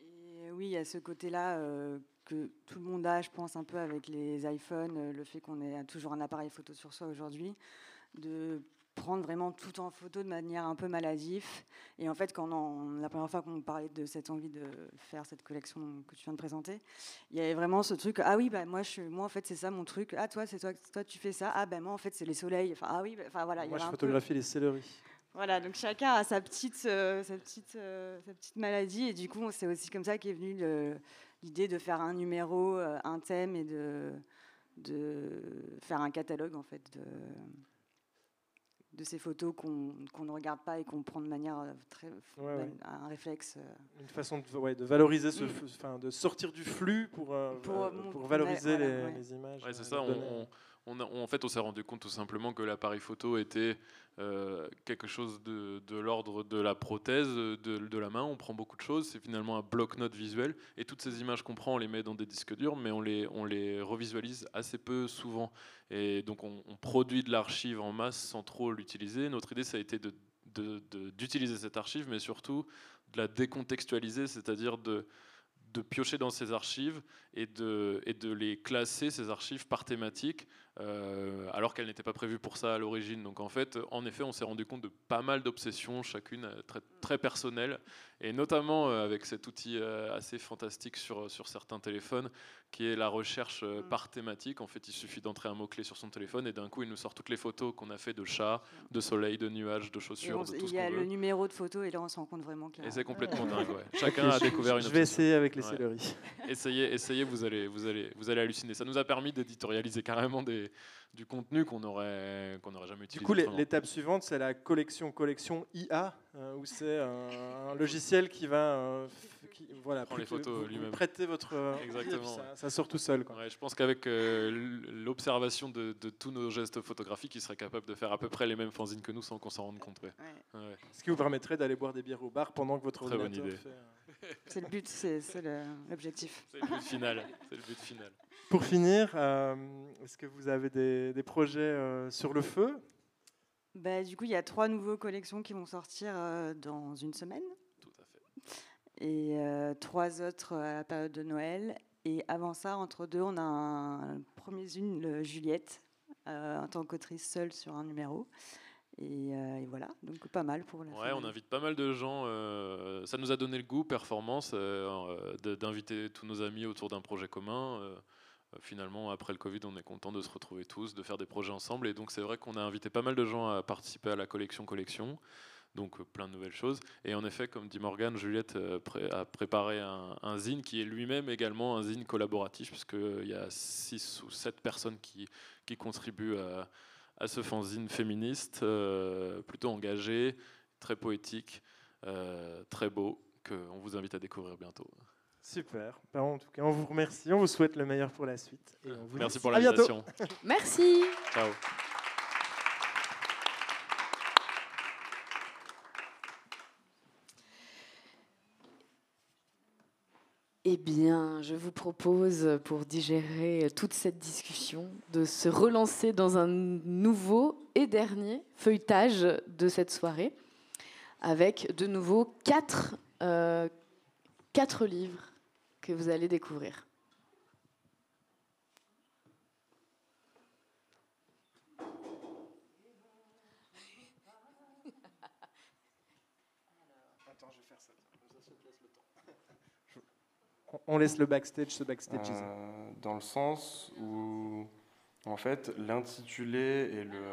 Et oui, a ce côté-là euh, que tout le monde a, je pense, un peu avec les iPhones, euh, le fait qu'on ait toujours un appareil photo sur soi aujourd'hui, de prendre vraiment tout en photo de manière un peu maladive. Et en fait, quand on- la première fois qu'on parlait de cette envie de faire cette collection que tu viens de présenter, il y avait vraiment ce truc ah oui, bah, moi, je, moi en fait, c'est ça mon truc. Ah, toi, c'est toi, toi, tu fais ça. Ah, ben moi, en fait, c'est les soleils. Enfin, ah oui, bah, enfin voilà. il y Moi, je peu- photographie les céleris. voilà, donc chacun a sa petite, euh, sa petite, euh, sa petite maladie. Et du coup, c'est aussi comme ça qu'est venue l'idée de faire un numéro, euh, un thème et de, de faire un catalogue, en fait, de, de ces photos qu'on qu'on ne regarde pas et qu'on prend de manière euh, très. Ouais, ouais. un réflexe. euh. Une façon de, ouais, de valoriser ce, Mm. enfin, de sortir du flux pour, euh, Pour, euh, valoriser voilà, les, ouais. les images. Ouais, c'est ça. On. On- en fait, on s'est rendu compte tout simplement que l'appareil photo était euh, quelque chose de, l'ordre de la prothèse de, la main. On prend beaucoup de choses. C'est finalement un bloc-notes visuel. Et toutes ces images qu'on prend, on les met dans des disques durs, mais on les, on les revisualise assez peu souvent. Et donc, on, produit de l'archive en masse sans trop l'utiliser. Notre idée, ça a été d'utiliser cette archive, mais surtout de la décontextualiser, c'est-à-dire de, de piocher dans ces archives et de, et de les classer, ces archives, par thématique, euh, alors qu'elles n'étaient pas prévues pour ça à l'origine. Donc en fait, en effet, on s'est rendu compte de pas mal d'obsessions, chacune euh, très, très personnelles, et notamment euh, avec cet outil euh, assez fantastique sur, sur certains téléphones, qui est la recherche euh, par thématique. En fait, il suffit d'entrer un mot-clé sur son téléphone, et d'un coup, il nous sort toutes les photos qu'on a fait de chats, de soleil, de nuages, de Et chaussures, on- de il tout ce y a le veut. numéro de photo et là on se rend compte vraiment qu'il y a- Et c'est complètement dingue, ouais. Chacun a je- découvert une je vais essayer avec les céleris. Essayez, essayez, vous allez, vous allez, vous allez halluciner. Ça nous a permis d'éditorialiser carrément des, du contenu qu'on aurait, qu'on n'aurait jamais utilisé. Du coup, l'étape suivante, c'est la collection collection IA, euh, où c'est un, un logiciel qui va euh, qui, voilà, Prend les photos lui-même. prêtez votre euh, Exactement. ça, ça sort tout seul. Quoi. Ouais, je pense qu'avec euh, l'observation de, de tous nos gestes photographiques, il serait capable de faire à peu près les mêmes fanzines que nous sans qu'on s'en rende compte. ouais. Ouais. Ce qui vous permettrait d'aller boire des bières au bar pendant que votre Très bonne idée. fait, euh, C'est le but, c'est l'objectif. C'est le but final. C'est le but final. Pour finir, euh, est-ce que vous avez des, des projets euh, sur le feu? Bah, du coup, il y a trois nouveaux collections qui vont sortir euh, dans une semaine. Tout à fait. Et euh, trois autres à la période de Noël. Et avant ça, entre deux, on a un, premier une, le Juliette, euh, en tant qu'autrice seule sur un numéro. Et, et, voilà, donc pas mal pour la Ouais, on invite pas mal de gens. Euh, ça nous a donné le goût, performance, euh, d'inviter tous nos amis autour d'un projet commun. Euh, finalement, après le Covid, on est content de se retrouver tous, de faire des projets ensemble. Et donc, c'est vrai qu'on a invité pas mal de gens à participer à la collection collection. Donc, plein de nouvelles choses. Et en effet, comme dit Morgane, Juliette a préparé un, un zine qui est lui-même également un zine collaboratif, puisqu'il y a six ou sept personnes qui, contribuent à à ce fanzine féministe, euh, plutôt engagé, très poétique, euh, très beau, qu'on vous invite à découvrir bientôt. Super. Ben, en tout cas, on vous remercie, on vous souhaite le meilleur pour la suite. Et on vous Merci pour l'invitation. Merci. Ciao. Eh bien, je vous propose, pour digérer toute cette discussion, de se relancer dans un nouveau et dernier feuilletage de cette soirée, avec de nouveau quatre, euh, quatre livres que vous allez découvrir. on laisse le backstage se backstage. Euh, dans le sens où, en fait, l'intitulé et le.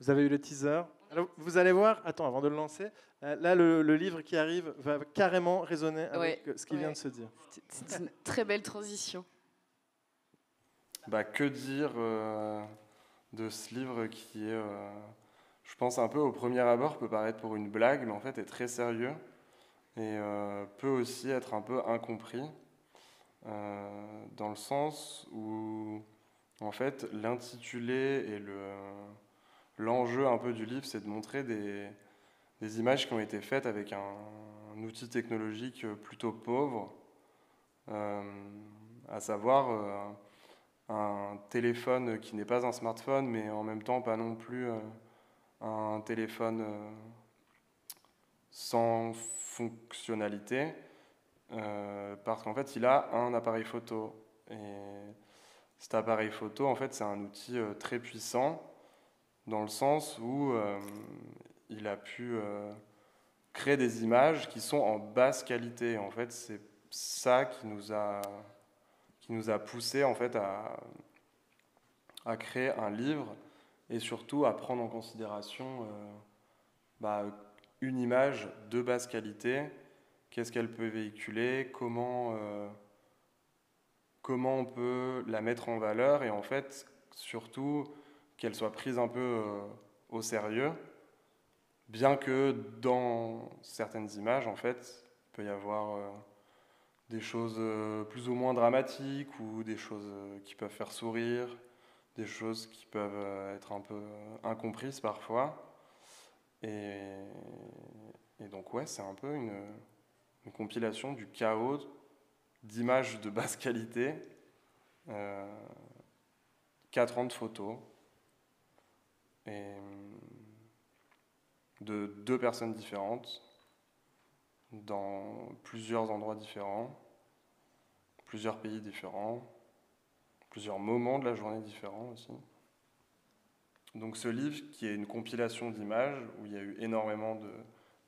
Vous avez eu le teaser? Alors, vous allez voir, attends, avant de le lancer, là, le, livre qui arrive va carrément résonner avec ce qui vient de se dire. C'est une très belle transition. Bah, que dire euh, de ce livre qui est, je pense, un peu au premier abord, peut paraître pour une blague, mais en fait est très sérieux et euh, peut aussi être un peu incompris euh, dans le sens où en fait l'intitulé et le l'enjeu un peu du livre c'est de montrer des, des, images qui ont été faites avec un, outil technologique plutôt pauvre euh, à savoir un téléphone qui n'est pas un smartphone mais en même temps pas non plus un téléphone sans fonctionnalité euh, parce qu'en fait, il a un appareil photo. Et cet appareil photo, en fait, c'est un outil euh, très puissant dans le sens où euh, il a pu créer des images qui sont en basse qualité. En fait, c'est ça qui nous a qui nous a poussé en fait à, à créer un livre et surtout à prendre en considération bah, une image de basse qualité, qu'est-ce qu'elle peut véhiculer, comment, euh, comment on peut la mettre en valeur? Et en fait surtout qu'elle soit prise un peu euh, au sérieux, bien que dans certaines images en fait il peut y avoir euh, des choses plus ou moins dramatiques ou des choses qui peuvent faire sourire, des choses qui peuvent être un peu incomprises parfois. Et, donc, ouais, c'est un peu une, compilation du chaos d'images de basse qualité, euh, 4 ans de photos, et de deux personnes différentes, dans plusieurs endroits différents, plusieurs pays différents, plusieurs moments de la journée différents aussi. Donc ce livre, qui est une compilation d'images, où il y a eu énormément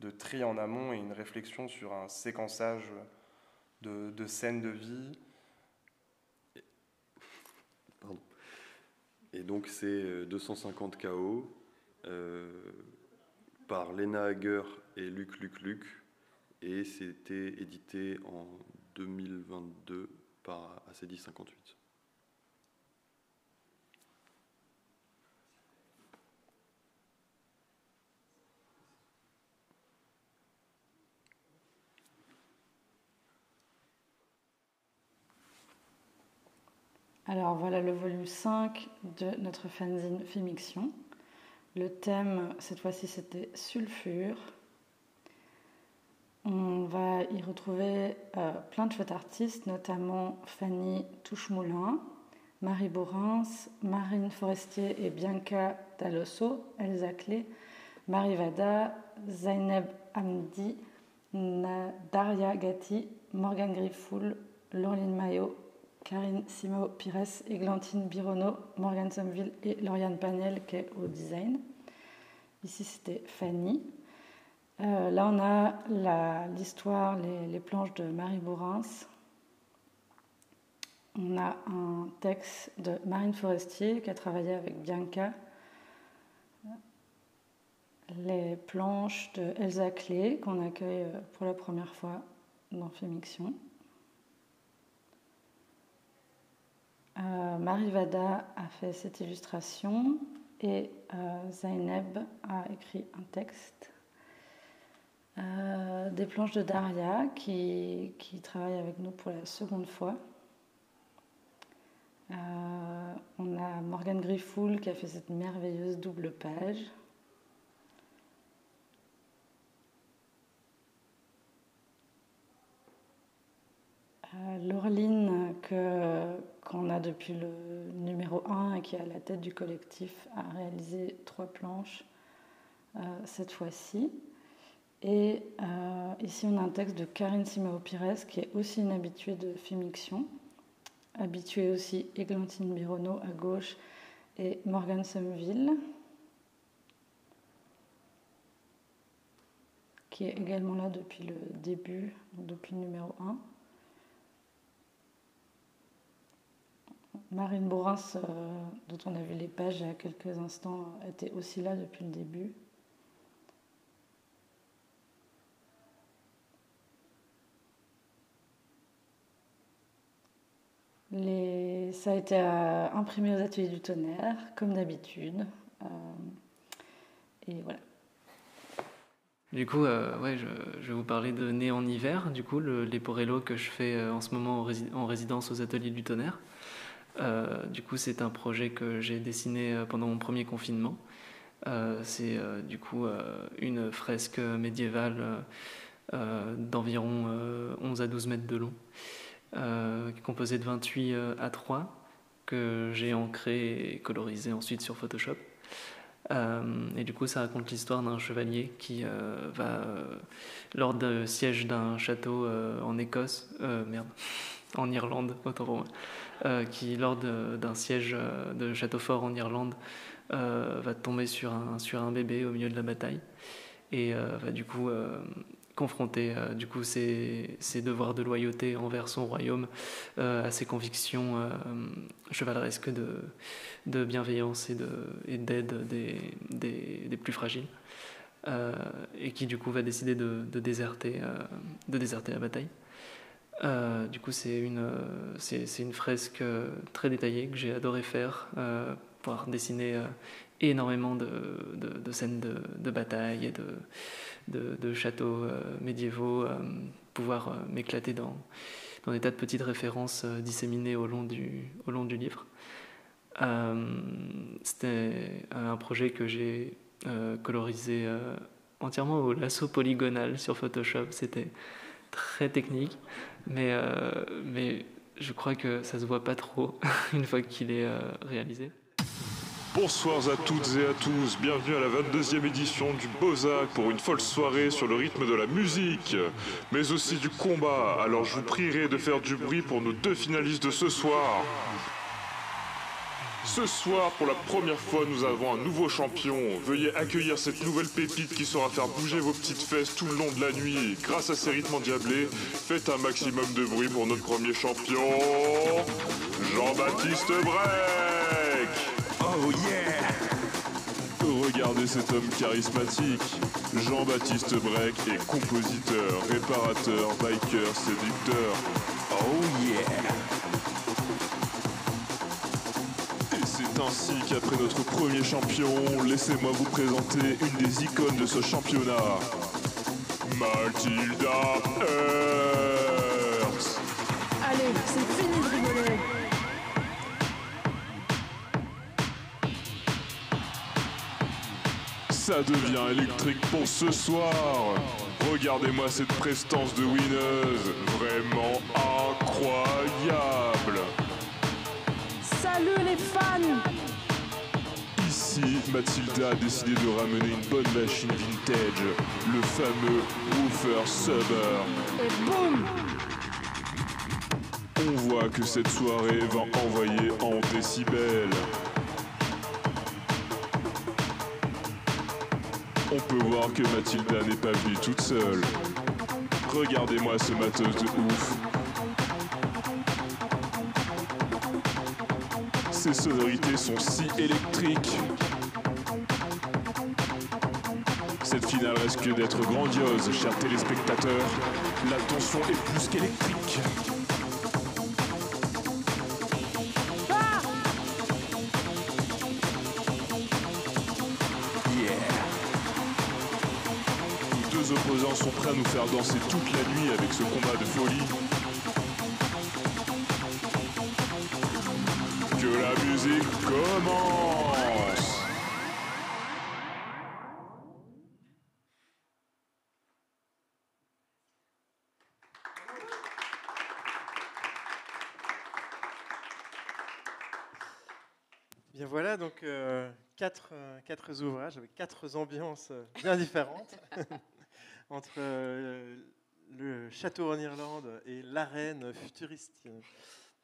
de, tri en amont et une réflexion sur un séquençage de, scènes de vie. Et donc c'est 250 KO euh, par Lena Hager et Luc Luc Luc. Et c'était édité en 2022 par ACD 58. Alors voilà le volume 5 de notre fanzine Fémiction. Le thème, cette fois-ci, c'était sulfure. On va y retrouver euh, plein de chouettes artistes, notamment Fanny Touchemoulin, Marie Borins, Marine Forestier et Bianca Dalosso, Elsa Clé, Marie Vada, Zaineb Hamdi, Daria Gatti, Morgan Griffoul, Laureline Maillot, Karine Simo Pires, Églantine Birono, Morgane Somville et Lauriane Panel qui est au design. Ici c'était Fanny. Euh, là on a l'histoire, les, planches de Marie Bourrins. On a un texte de Marine Forestier qui a travaillé avec Bianca. Les planches de Elsa Clé qu'on accueille euh, pour la première fois dans Fémiction. Euh, Marie Vada a fait cette illustration et euh, Zaineb a écrit un texte. Euh, des planches de Daria qui, travaille avec nous pour la seconde fois. on a Morgane Griffoul qui a fait cette merveilleuse double page. Laureline, qu'on a depuis le numéro 1 et qui est à la tête du collectif, a réalisé trois planches euh, cette fois-ci. Et euh, ici, on a un texte de Karine Simao Pires, qui est aussi une habituée de Fémiction, habituée aussi Églantine Birono à gauche et Morgane Somville, qui est également là depuis le début, depuis le numéro 1. Marine Bourras, euh, dont on a vu les pages il y a quelques instants, était aussi là depuis le début. Ça a été euh, imprimé aux ateliers du tonnerre, comme d'habitude. Euh, et voilà. Du coup, je, vais vous parler de Né en hiver, du coup, le Leporello que je fais en ce moment en résidence aux ateliers du tonnerre. Euh, du coup, c'est un projet que j'ai dessiné euh, pendant mon premier confinement. Euh, c'est du coup une fresque médiévale d'environ 11 à 12 mètres de long, composée de 28 à 3 que j'ai ancré et colorisé ensuite sur Photoshop. et du coup, ça raconte l'histoire d'un chevalier qui va, lors du siège d'un château en Écosse, merde, en Irlande, autant pour moi, qui, lors d'un siège euh, de château fort en Irlande, euh, va tomber sur un, sur un bébé au milieu de la bataille et va du coup confronter du coup ses, ses, devoirs de loyauté envers son royaume à ses convictions chevaleresques de, de, bienveillance et d'aide des, des, des, plus fragiles. et qui du coup va décider de, de déserter, de déserter la bataille. Euh, du coup, c'est une, euh, fresque euh, très détaillée que j'ai adoré faire, pouvoir dessiner énormément de, scènes de, de, bataille et de, châteaux médiévaux, pouvoir m'éclater dans, dans des tas de petites références disséminées au long du, au long du livre. c'était un projet que j'ai colorisé entièrement au lasso polygonal sur Photoshop. C'était très technique, mais, euh, mais je crois que ça se voit pas trop une fois qu'il est euh, réalisé. Bonsoir à toutes et à tous, bienvenue à la 22e édition du Bozac pour une folle soirée sur le rythme de la musique, mais aussi du combat. Alors je vous prierai de faire du bruit pour nos deux finalistes de ce soir. Ce soir, pour la première fois, nous avons un nouveau champion. Veuillez accueillir cette nouvelle pépite qui saura faire bouger vos petites fesses tout le long de la nuit. grâce à ses rythmes endiablés, faites un maximum de bruit pour notre premier champion, Jean-Baptiste Breck. Oh yeah Regardez cet homme charismatique. Jean-Baptiste Breck est compositeur, réparateur, biker, séducteur. Oh yeah ainsi qu'après notre premier champion, laissez-moi vous présenter une des icônes de ce championnat. Mathilda Hertz. Allez, c'est fini de rigoler. Ça devient électrique pour ce soir. Regardez-moi cette prestance de winneuse, vraiment incroyable. Salut les fans Ici, Mathilda a décidé de ramener une bonne machine vintage, le fameux Woofer Summer. Et boum On voit que cette soirée va envoyer en décibels. On peut voir que Mathilda n'est pas venue toute seule. Regardez-moi ce matos de ouf. Ces sonorités sont si électriques. Cette finale reste que d'être grandiose, chers téléspectateurs. La tension est plus qu'électrique. Deux opposants sont prêts à nous faire danser toute la nuit avec ce combat de folie. Musique commence. Bien voilà, donc euh, quatre, euh, quatre ouvrages avec quatre ambiances euh, bien différentes entre euh, le château en Irlande et l'arène futuriste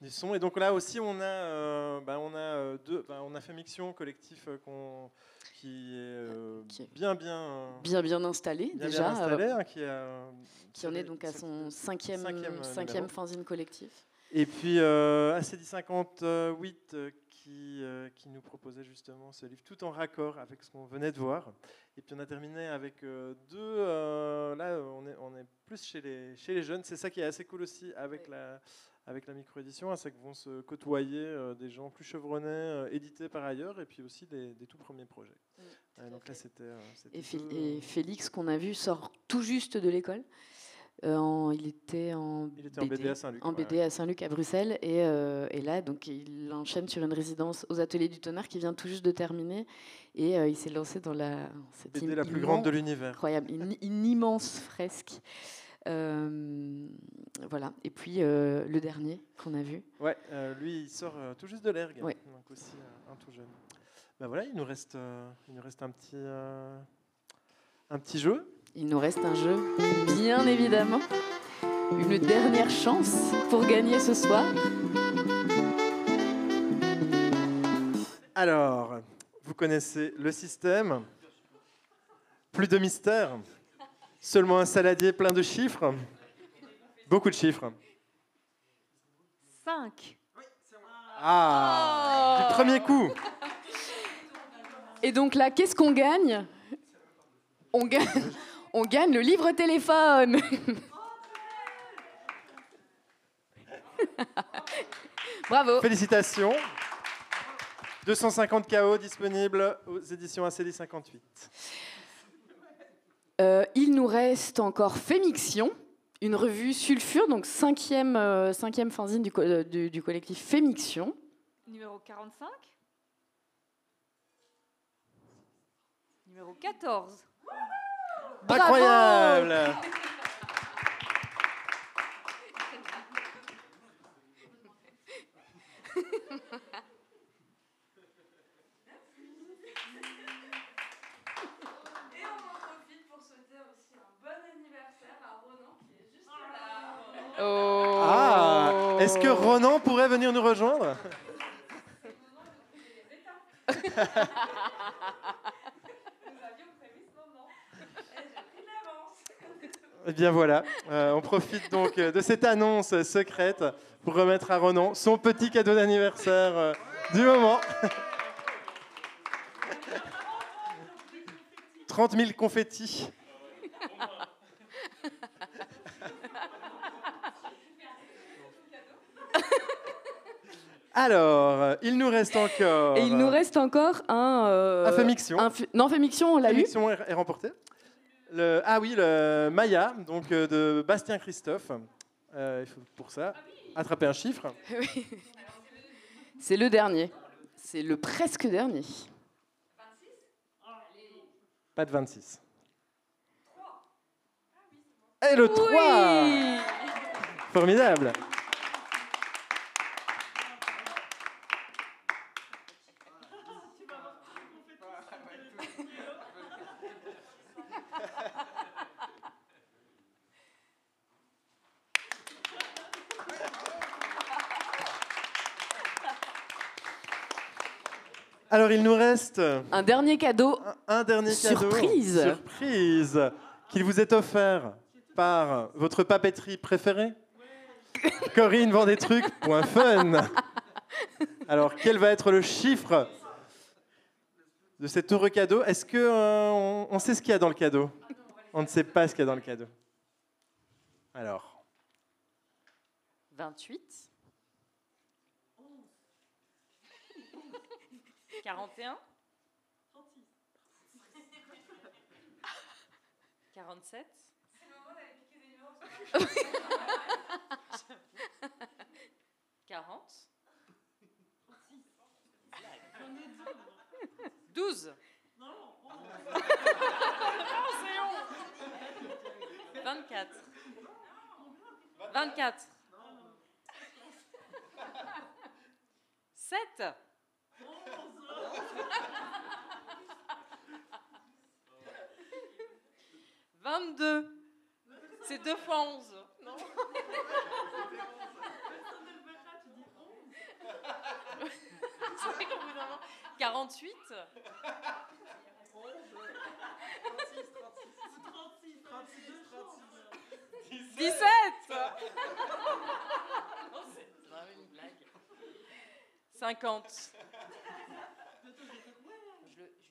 du son. Et donc là aussi, on a, euh, bah, on a, euh, deux, bah, on a fait Mixion, collectif euh, qu'on- qui est euh, bien, bien, euh, bien bien installé bien, bien déjà, installé, euh, hein, qui, a, qui en est donc à son cinquième, cinquième, euh, fanzine collectif. Et puis euh, ACD 58 euh, qui, euh, qui nous proposait justement ce livre tout en raccord avec ce qu'on venait de voir. Et puis on a terminé avec euh, deux. euh, là, on est, on est plus chez les, chez les jeunes. C'est ça qui est assez cool aussi avec la, avec la micro-édition, c'est que vont se côtoyer euh, des gens plus chevronnés, euh, édités par ailleurs, et puis aussi des, des tout premiers projets. Ouais, donc là, c'était. euh, c'était Et, Fé- deux, et Félix, qu'on a vu, sort tout juste de l'école. Euh, en- il était en Il était en BD à Saint-Luc, ouais, BD à Saint-Luc à Bruxelles et, euh, et là donc il enchaîne sur une résidence aux Ateliers du Tonnerre qui vient tout juste de terminer et euh, il s'est lancé dans la cette BD la plus grande de immense- l'univers. incroyable une, une immense fresque voilà et puis euh, le dernier qu'on a vu Ouais, euh, lui, il sort euh, tout juste de l'ergue, Ouais. donc aussi euh, un tout jeune. Ben voilà, il nous reste, euh, il nous reste un petit, euh, un petit jeu. il nous reste un jeu bien évidemment une dernière chance pour gagner ce soir Alors, vous connaissez le système. Plus de mystère. Seulement un saladier plein de chiffres. Beaucoup de chiffres. 5. Ah, du premier coup. Et donc là, qu'est-ce qu'on gagne? On gagne, on gagne le livre téléphone. Bravo. Félicitations. 250 KO disponibles aux éditions ACD 58. Euh, il nous reste encore Fémiction, une revue sulfure, donc cinquième, euh, cinquième fanzine du, co- euh, du- du collectif Fémiction. Numéro 45. Numéro 14. Bravo Incroyable Et on en profite pour souhaiter aussi un bon anniversaire à Ronan qui est juste là. Oh. Ah, est-ce que Ronan pourrait venir nous rejoindre Eh bien voilà, Euh, on profite donc euh, de cette annonce secrète pour remettre à Ronan son petit cadeau d'anniversaire euh, du moment. 30 000 confettis. Alors, euh, il nous reste encore. Et il nous reste encore un. euh, Un Fémiction. un fi- non, Fémiction, on l'a eu. Fémiction est, est remporté. Le, ah oui, le Maya, donc euh, de Bastien Christophe. Euh, il faut pour ça attraper un chiffre. Oui. C'est le dernier. C'est le presque dernier. Pas de 26. Et le 3 Formidable Alors, il nous reste Un dernier cadeau. un dernier cadeau. Surprise. Surprise. Qu'il vous est offert par votre papeterie préférée Corinne vend des trucs. Point fun. Alors, quel va être le chiffre de cet heureux cadeau? Est-ce que euh, on, on sait ce qu'il y a dans le cadeau? On ne sait pas ce qu'il y a dans le cadeau. Alors, 28. 41. 47. 40. 12. 24. 24. 7. 22. C'est 2 fois 11. Non C'est vrai qu'au bout d'un moment, 48. 17 Non, c'est vraiment une blague. 50.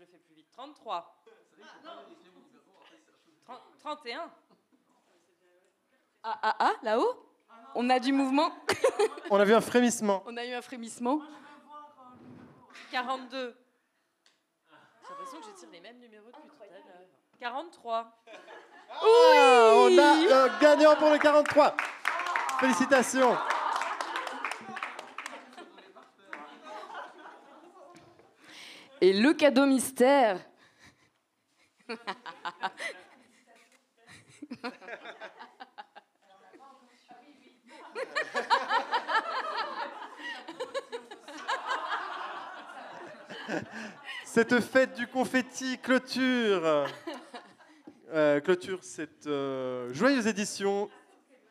Je le, fais plus vite. 33. 30 31. Ah, ah, ah, là-haut On a du mouvement. on a vu un frémissement. On a eu un frémissement. 42. J'ai l'impression que je tire les mêmes numéros depuis tout à l'heure. 43. Ah, on a un gagnant pour le 43. Félicitations. Et le cadeau mystère. Cette fête du confetti clôture. euh, clôture cette euh, joyeuse édition.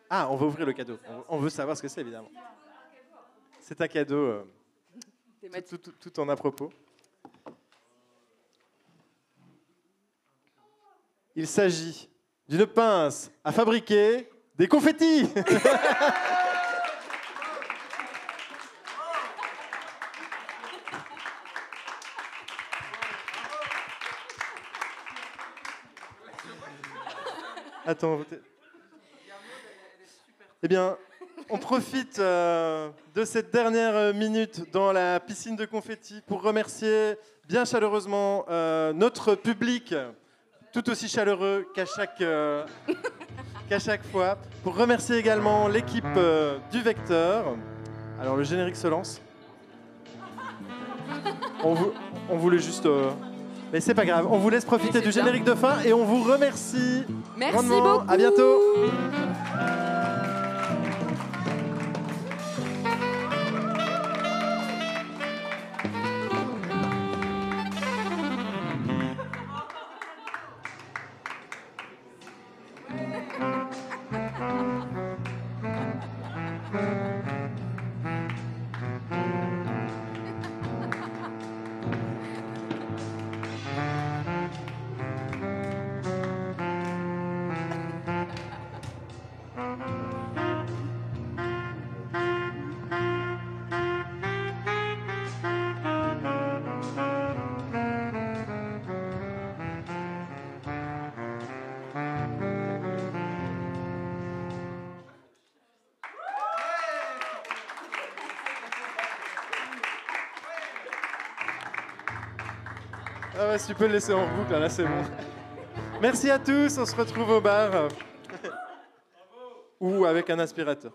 Ah, on va ouvrir le cadeau. On, on veut savoir ce que c'est, évidemment. C'est un cadeau euh, tout, tout- tout en à propos. Il s'agit d'une pince à fabriquer des confettis. Attends. Eh bien, on profite euh, de cette dernière minute dans la piscine de confettis pour remercier bien chaleureusement euh, notre public, tout aussi chaleureux qu'à chaque, euh, qu'à chaque fois. Pour remercier également l'équipe euh, du Vecteur. Alors, le générique se lance. On, vou- on voulait juste. euh, Mais c'est pas grave, on vous laisse profiter du générique de fin et on vous remercie. Merci grandement. beaucoup. À bientôt. Tu peux le laisser en boucle, là c'est bon. Merci à tous, on se retrouve au bar. Ou avec un aspirateur.